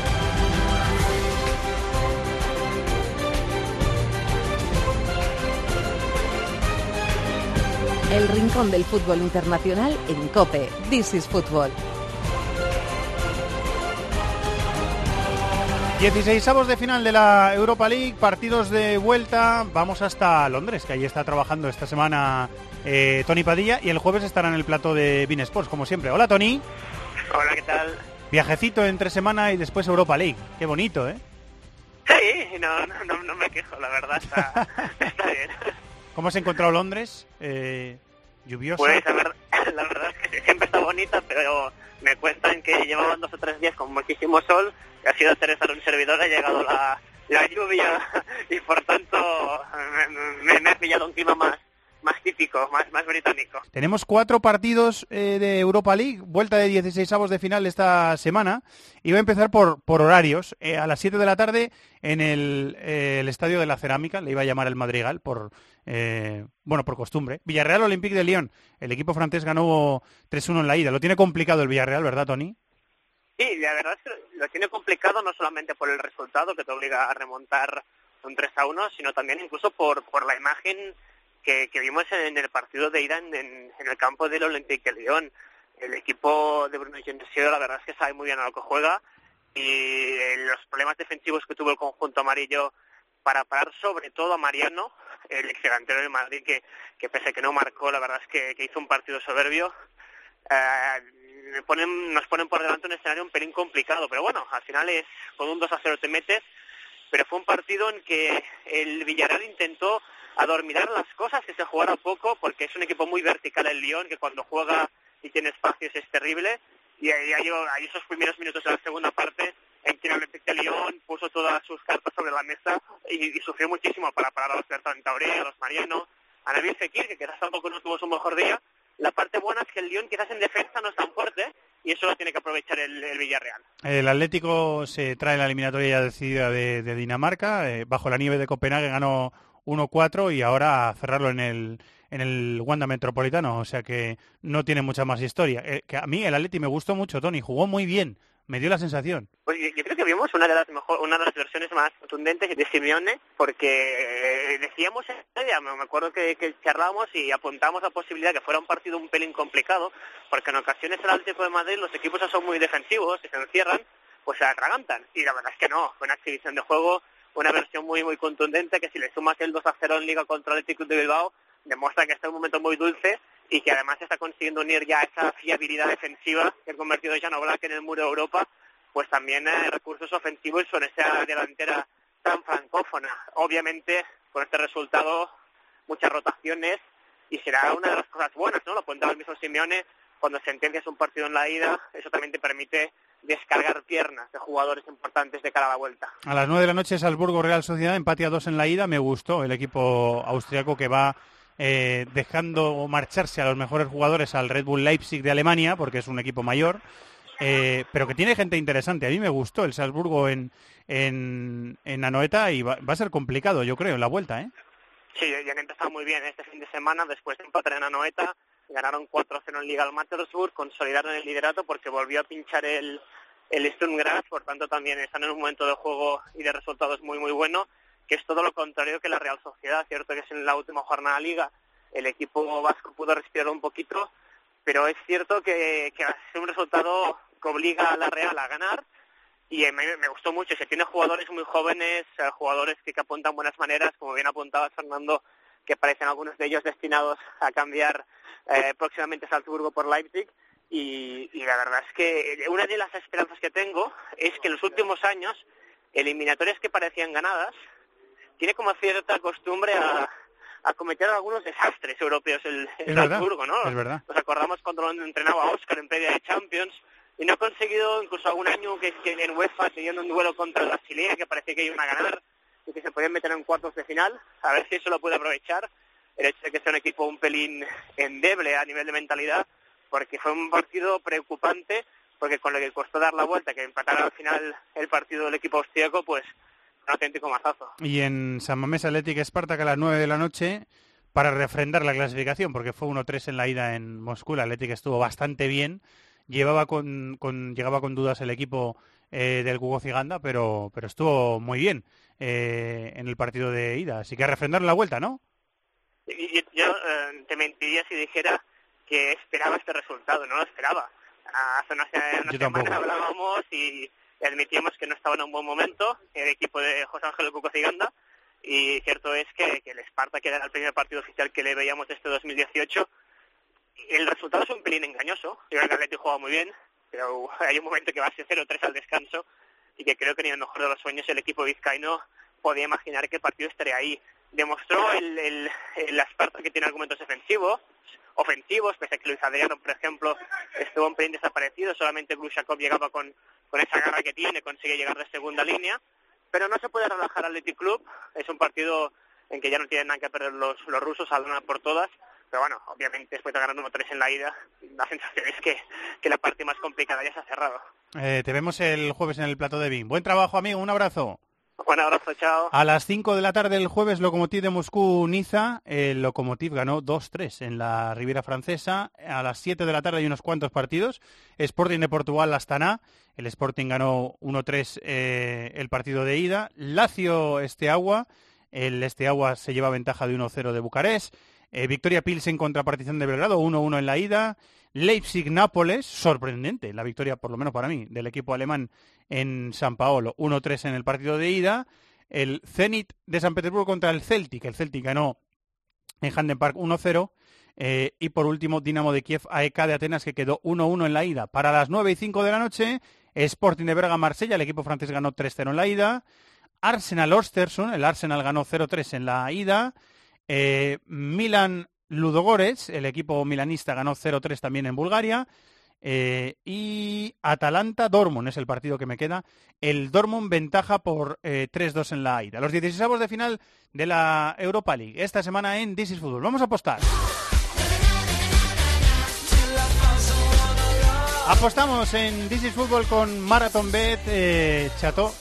El rincón del fútbol internacional en Cope. This is Football. 16 de final de la Europa League, partidos de vuelta. Vamos hasta Londres, que ahí está trabajando esta semana eh, Tony Padilla y el jueves estará en el plato de Bean Sports, como siempre. Hola, Tony. Hola, ¿qué tal? Viajecito entre semana y después Europa League. Qué bonito, ¿eh? Sí, no, no, no, no me quejo, la verdad, está, <laughs> está bien. ¿Cómo has encontrado Londres? Eh, ¿Lluvioso? Pues la verdad, <laughs> la verdad es que siempre está bonita, pero me cuentan que llevaban dos o tres días con muchísimo sol, que ha sido Teresa un servidor, ha llegado la, la lluvia <laughs> y por tanto me, me- me ha pillado un clima más, más típico, más, más británico. Tenemos cuatro partidos eh, de Europa League, vuelta de 16 avos de final esta semana. Y voy a empezar por, por horarios. Eh, a las 7 de la tarde en el, eh, el Estadio de la Cerámica, le iba a llamar el Madrigal por, eh, bueno, por costumbre. Villarreal Olympique de Lyon. El equipo francés ganó 3-1 en la ida. Lo tiene complicado el Villarreal, ¿verdad, Tony? Sí, la verdad es que lo tiene complicado no solamente por el resultado que te obliga a remontar un 3 a 1, sino también incluso por, por la imagen que, que vimos en el partido de ida en, el campo del Olympique de Lyon. El equipo de Bruno Genesio la verdad es que sabe muy bien a lo que juega y eh, los problemas defensivos que tuvo el conjunto amarillo para parar sobre todo a Mariano, el delantero del Madrid, que, que pese que no marcó, la verdad es que, hizo un partido soberbio. Eh, ponen- nos ponen por delante un escenario un pelín complicado, pero bueno, al final es con un 2 a 0 te metes, pero fue un partido en que el Villarreal intentó adormilar las cosas, que se jugara poco, porque es un equipo muy vertical el Lyon, que cuando juega y tiene espacios es terrible, y ahí, ahí esos primeros minutos de la segunda parte en que el Olympique de Lyon puso todas sus cartas sobre la mesa y, y sufrió muchísimo para parar a los Bertrand Tauré, a los Mariano, a Nabil Fekir, que quizás tampoco no tuvo su mejor día. La parte buena es que el Lyon quizás en defensa no es tan fuerte y eso lo tiene que aprovechar el, el Villarreal. El Atlético se trae la eliminatoria ya decidida de, de Dinamarca. eh, bajo la nieve de Copenhague ganó 1-4 y ahora cerrarlo en el, en el Wanda Metropolitano. O sea que no tiene mucha más historia. Eh, que a mí el Atleti me gustó mucho, Tony. Jugó muy bien. Me dio la sensación. Pues yo, creo que vimos una de las mejor, una de las versiones más contundentes de Simeone, porque eh, decíamos me acuerdo que, que charlábamos y apuntamos la posibilidad que fuera un partido un pelín complicado, porque en ocasiones el Atlético de Madrid los equipos son muy defensivos, y se encierran, pues se atragantan. Y la verdad es que no, fue una exhibición de juego, una versión muy muy contundente, que si le sumas el 2 a 0 en Liga contra el Atlético de Bilbao, demuestra que está en un momento muy dulce y que además está consiguiendo unir ya esa fiabilidad defensiva que ha convertido Jan Oblak en el muro de Europa, pues también eh, recursos ofensivos con esa delantera tan francófona. Obviamente, con este resultado, muchas rotaciones y será una de las cosas buenas, ¿no? Lo apuntaba el mismo Simeone, cuando sentencias un partido en la ida, eso también te permite descargar piernas de jugadores importantes de cara a la vuelta. A las 9 de la noche Salzburgo Real Sociedad, empate a 2 en la ida. Me gustó el equipo austriaco que va eh, dejando marcharse a los mejores jugadores al Red Bull Leipzig de Alemania, porque es un equipo mayor, eh, pero que tiene gente interesante. A mí me gustó el Salzburgo en, en, en Anoeta y va, va a ser complicado, yo creo, en la vuelta. ¿eh? Sí, ya han empezado muy bien este fin de semana, después de empatar en Anoeta, ganaron 4-0 en Liga al Mattersburg, consolidaron el liderato porque volvió a pinchar el, el Sturm por tanto también están en un momento de juego y de resultados muy muy bueno, que es todo lo contrario que la Real Sociedad, cierto que es en la última jornada de Liga, el equipo vasco pudo respirar un poquito, pero es cierto que, es un resultado que obliga a la Real a ganar, y me gustó mucho, se tiene jugadores muy jóvenes, eh, jugadores que apuntan buenas maneras, como bien apuntaba Fernando, que parecen algunos de ellos destinados a cambiar eh, próximamente Salzburgo por Leipzig. Y, y la verdad es que una de las esperanzas que tengo es que en los últimos años, eliminatorias que parecían ganadas, tiene como cierta costumbre a, a cometer algunos desastres europeos el, el Salzburgo, ¿no? es verdad. Nos acordamos cuando lo entrenaba Oscar en previa de Champions y no ha conseguido incluso algún año que, que en UEFA teniendo un duelo contra el Basilea que parecía que iban a ganar y que se podían meter en cuartos de final, a ver si eso lo puede aprovechar, el hecho de que sea un equipo un pelín endeble a nivel de mentalidad, porque fue un partido preocupante, porque con lo que costó dar la vuelta, que empatara al final el partido del equipo austríaco, pues un auténtico mazazo. Y en San Mamés Athletic Spartak a las 9 de la noche para refrendar la clasificación, porque fue 1-3 en la ida en Moscú. El Athletic estuvo bastante bien. Llevaba con, con- llegaba con dudas el equipo eh, del Hugo Ciganda, pero, pero estuvo muy bien eh, en el partido de ida. Así que a refrendar la vuelta, ¿no? Y- y- Yo eh, te mentiría si dijera que esperaba este resultado, no lo esperaba. Hace una, una Yo semana hablábamos y admitíamos que no estaba en un buen momento el equipo de José Ángel Cuco Ciganda y cierto es que, que el Esparta, que era el primer partido oficial que le veíamos este 2018, el resultado es un pelín engañoso. Yo creo que Atlético juega muy bien, pero <laughs> hay un momento que va a ser 0-3 al descanso y que creo que ni en el mejor de los sueños el equipo vizcaíno podía imaginar que el partido estaría ahí. Demostró el, el, el Esparta que tiene argumentos defensivos, ofensivos, pese a que Luis Adriano, por ejemplo, estuvo un pelín desaparecido, solamente Glushakov llegaba con, con esa garra que tiene, consigue llegar de segunda línea, pero no se puede relajar al Athletic Club, es un partido en que ya no tienen nada que perder los, los rusos, saldrán por todas, pero bueno, obviamente después de ganar 1-3 en la ida, la sensación es que, que la parte más complicada ya se ha cerrado. Eh, te vemos el jueves en el plato de BIM. Buen trabajo, amigo. Un abrazo. Un abrazo, chao. A las 5 de la tarde del jueves, Lokomotiv de Moscú-Niza. El Lokomotiv ganó 2-3 en la Riviera Francesa. A las 7 de la tarde hay unos cuantos partidos. Sporting de Portugal, Astana. El Sporting ganó 1-3 eh, el partido de ida. Lazio Esteagua. El Esteagua se lleva ventaja de 1-0 de Bucarest. Eh, Victoria Pilsen contra Partizan de Belgrado, 1-1 en la ida. Leipzig-Nápoles, sorprendente la victoria, por lo menos para mí, del equipo alemán en San Paolo, 1-3 en el partido de ida. El Zenit de San Petersburgo contra el Celtic. El Celtic ganó en Handen Park 1-0. Eh, y por último, Dinamo de Kiev AEK de Atenas, que quedó 1-1 en la ida. Para las 9 y 5 de la noche, Sporting de Braga Marsella, el equipo francés ganó 3-0 en la ida. Arsenal Ostersund, el Arsenal ganó 0-3 en la ida. Eh, Milan Ludogorets, el equipo milanista ganó 0-3 también en Bulgaria. Eh, y Atalanta Dortmund es el partido que me queda. El Dortmund ventaja por eh, 3-2 en la ida. Los 16 de final de la Europa League. Esta semana en This is Football. Vamos a apostar. Apostamos en This is Football con Marathon Bet eh, Chato.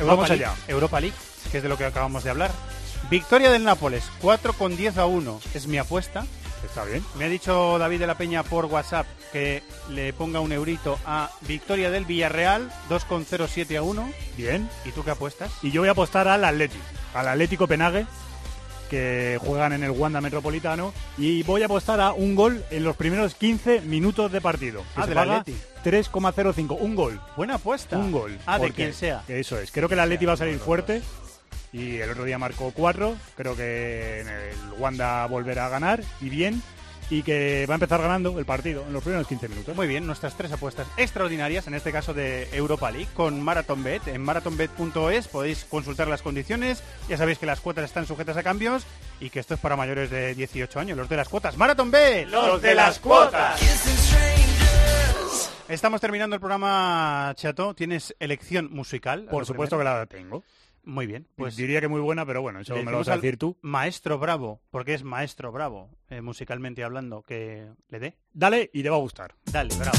Vamos League, allá. Europa League, que es de lo que acabamos de hablar. Victoria del Nápoles, 4 con 10 a 1. Es mi apuesta. Está bien. Me ha dicho David de la Peña por WhatsApp que le ponga un eurito a Victoria del Villarreal, 2,07 a 1. Bien. ¿Y tú qué apuestas? Y yo voy a apostar al Atleti, al Atlético Penague, que juegan en el Wanda Metropolitano. Y voy a apostar a un gol en los primeros 15 minutos de partido. que Ah, del Atleti. 3,05. Un gol. Buena apuesta. Un gol. Ah, de quien sea. que Eso es. Creo que el Atleti va a salir fuerte. Y el otro día marcó 4. Creo que en el Wanda volverá a ganar. Y bien. Y que va a empezar ganando el partido en los primeros 15 minutos. Muy bien, nuestras tres apuestas extraordinarias, en este caso de Europa League, con Marathon Bet. En marathonbet.es podéis consultar las condiciones. Ya sabéis que las cuotas están sujetas a cambios y que esto es para mayores de 18 años. Los de las cuotas. Marathon Bet. Los de las cuotas. Estamos terminando el programa, Chato. ¿Tienes elección musical? Por supuesto que la tengo. Muy bien. Pues diría que muy buena, pero bueno, eso me lo vas a decir tú. Maestro Bravo, porque es Maestro Bravo, eh, musicalmente hablando, que le dé. Dale y te va a gustar. Dale, bravo.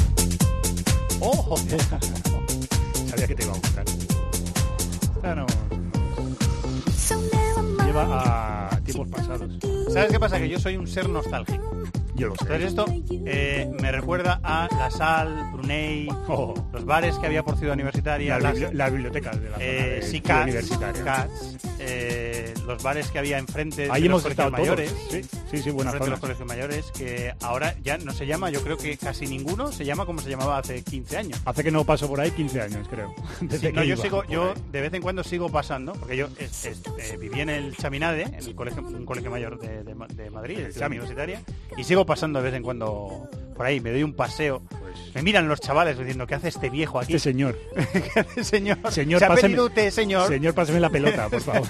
<laughs> ¡Oh! Sabía que te iba a gustar. Esta no- Lleva a tiempos pasados. ¿Sabes qué pasa? Que yo soy un ser nostálgico. Yo lo sé. Entonces esto eh, me recuerda a La Sal, Brunei, los bares que había por Ciudad Universitaria, Oh. Las, las, bibli- las bibliotecas de la zona eh, de Ciudad universitaria. Cats, eh, los bares que había enfrente Ahí de hemos los colegios todos. mayores. Sí, sí, sí, buena enfrente de los colegios mayores, que ahora ya no se llama, yo creo que casi ninguno se llama como se llamaba hace 15 años. Hace que no paso por ahí 15 años, creo. <laughs> Desde Sí, no, yo sigo, yo ahí. de vez en cuando sigo pasando, porque yo es- es- eh, viví en el Chaminade, en el colegio, un colegio mayor de, de Ma- de Madrid, el Ciudad. Universitaria, y sigo pasando de vez en cuando por ahí, me doy un paseo. me miran los chavales diciendo, ¿qué hace este viejo aquí? Este señor. <laughs> ¿Qué hace, señor? Señor, ¿Se ha páseme- usted, señor? Señor, páseme la pelota, por <laughs> favor.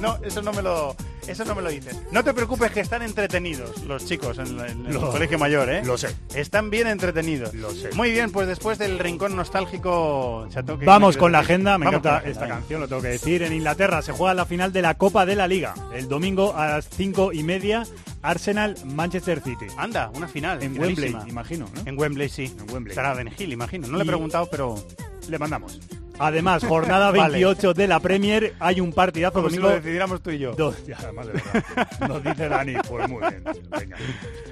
No, eso no me lo, eso no me lo dices. No te preocupes que están entretenidos los chicos en, el Lo- colegio mayor, ¿eh? lo sé. Están bien entretenidos. Lo sé. Muy bien, pues después del rincón nostálgico, Chato, ¿qué Vamos con la agenda, me Vamos encanta esta canción, lo tengo que decir. En Inglaterra se juega la final de la Copa de la Liga. El domingo a las cinco y media, Arsenal-Manchester City. Anda, una final. En finalísima. Wembley, imagino, ¿no? En Wembley, sí. En Wembley. Estará Ben Hill, imagino. No le he preguntado, pero... Le mandamos. Además, jornada <laughs> Vale. 28 de la Premier, hay un partidazo Como si domingo. lo decidiéramos tú y yo. Dos, ya, además de verdad. Nos dice Dani, pues muy bien. venga.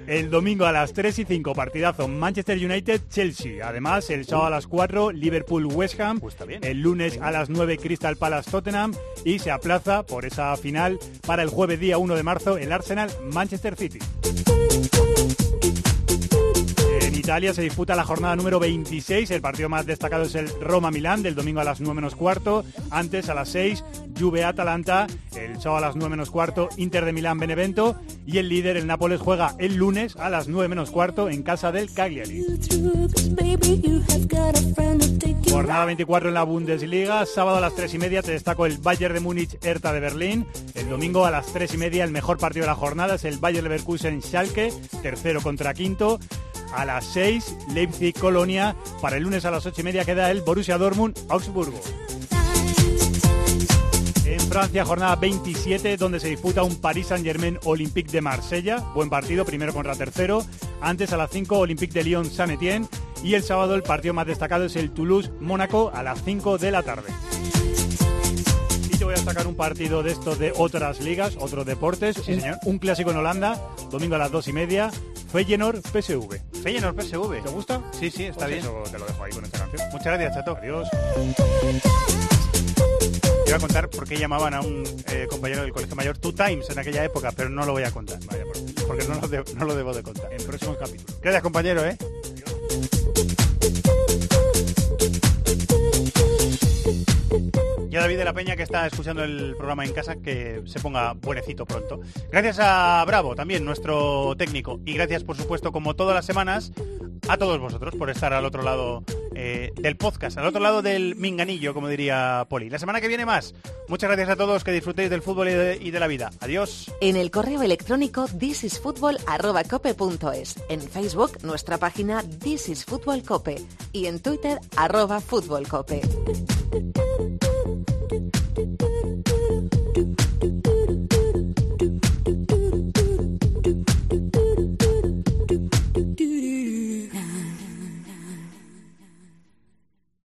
El domingo a las 3 y 5, partidazo Manchester United-Chelsea. Además, el sábado a las 4, Liverpool-West Ham. Pues está bien. El lunes a las 9, Crystal Palace-Tottenham. Y se aplaza por esa final para el jueves día 1 de marzo, el Arsenal-Manchester City. Italia se disputa la jornada número 26. El partido más destacado es el Roma-Milán del domingo a las 9 menos cuarto. Antes a las 6, Juve-Atalanta. El sábado a las 9 menos cuarto, Inter de Milán-Benevento. Y el líder, el Nápoles, juega el lunes a las 9 menos cuarto en casa del Cagliari. Jornada 24 en la Bundesliga. Sábado a las 3 y media te destaco el Bayern de Múnich, Hertha de Berlín. El domingo a las 3 y media el mejor partido de la jornada es el Bayern Leverkusen Schalke, tercero contra quinto. A las 6 Leipzig Colonia. Para el lunes a las 8 y media queda el Borussia Dortmund Augsburgo. En Francia, jornada 27, donde se disputa un Paris Saint-Germain Olympique de Marsella. Buen partido, primero contra tercero. Antes a las 5, Olympique de Lyon Saint Etienne. Y el sábado el partido más destacado es el Toulouse-Mónaco a las 5 de la tarde. Voy a sacar un partido de estos de otras ligas, otros deportes. Sí, un, señor. un clásico en Holanda, domingo a las dos y media. Feyenoord PSV. Feyenoord PSV. ¿Te gusta? Sí, sí, está Pues bien. eso te lo dejo ahí con esta canción. Muchas gracias, Chato. Adiós. Te iba a contar por qué llamaban a un eh, compañero del Colegio Mayor Two Times en aquella época, pero no lo voy a contar. Vaya, por- porque no lo, de- no lo debo de contar. En próximos capítulos. Gracias, compañero, ¿eh? David de la Peña que está escuchando el programa en casa que se ponga buenecito pronto. Gracias a Bravo, también nuestro técnico. Y gracias, por supuesto, como todas las semanas, a todos vosotros por estar al otro lado eh, del podcast, al otro lado del minganillo, como diría Poli. La semana que viene más. Muchas gracias a todos, que disfrutéis del fútbol y de, la vida. Adiós. En el correo electrónico thisisfutbol@cope.es, en Facebook nuestra página This is Fútbol Cope y en Twitter arroba Fútbol Cope. do, do, do.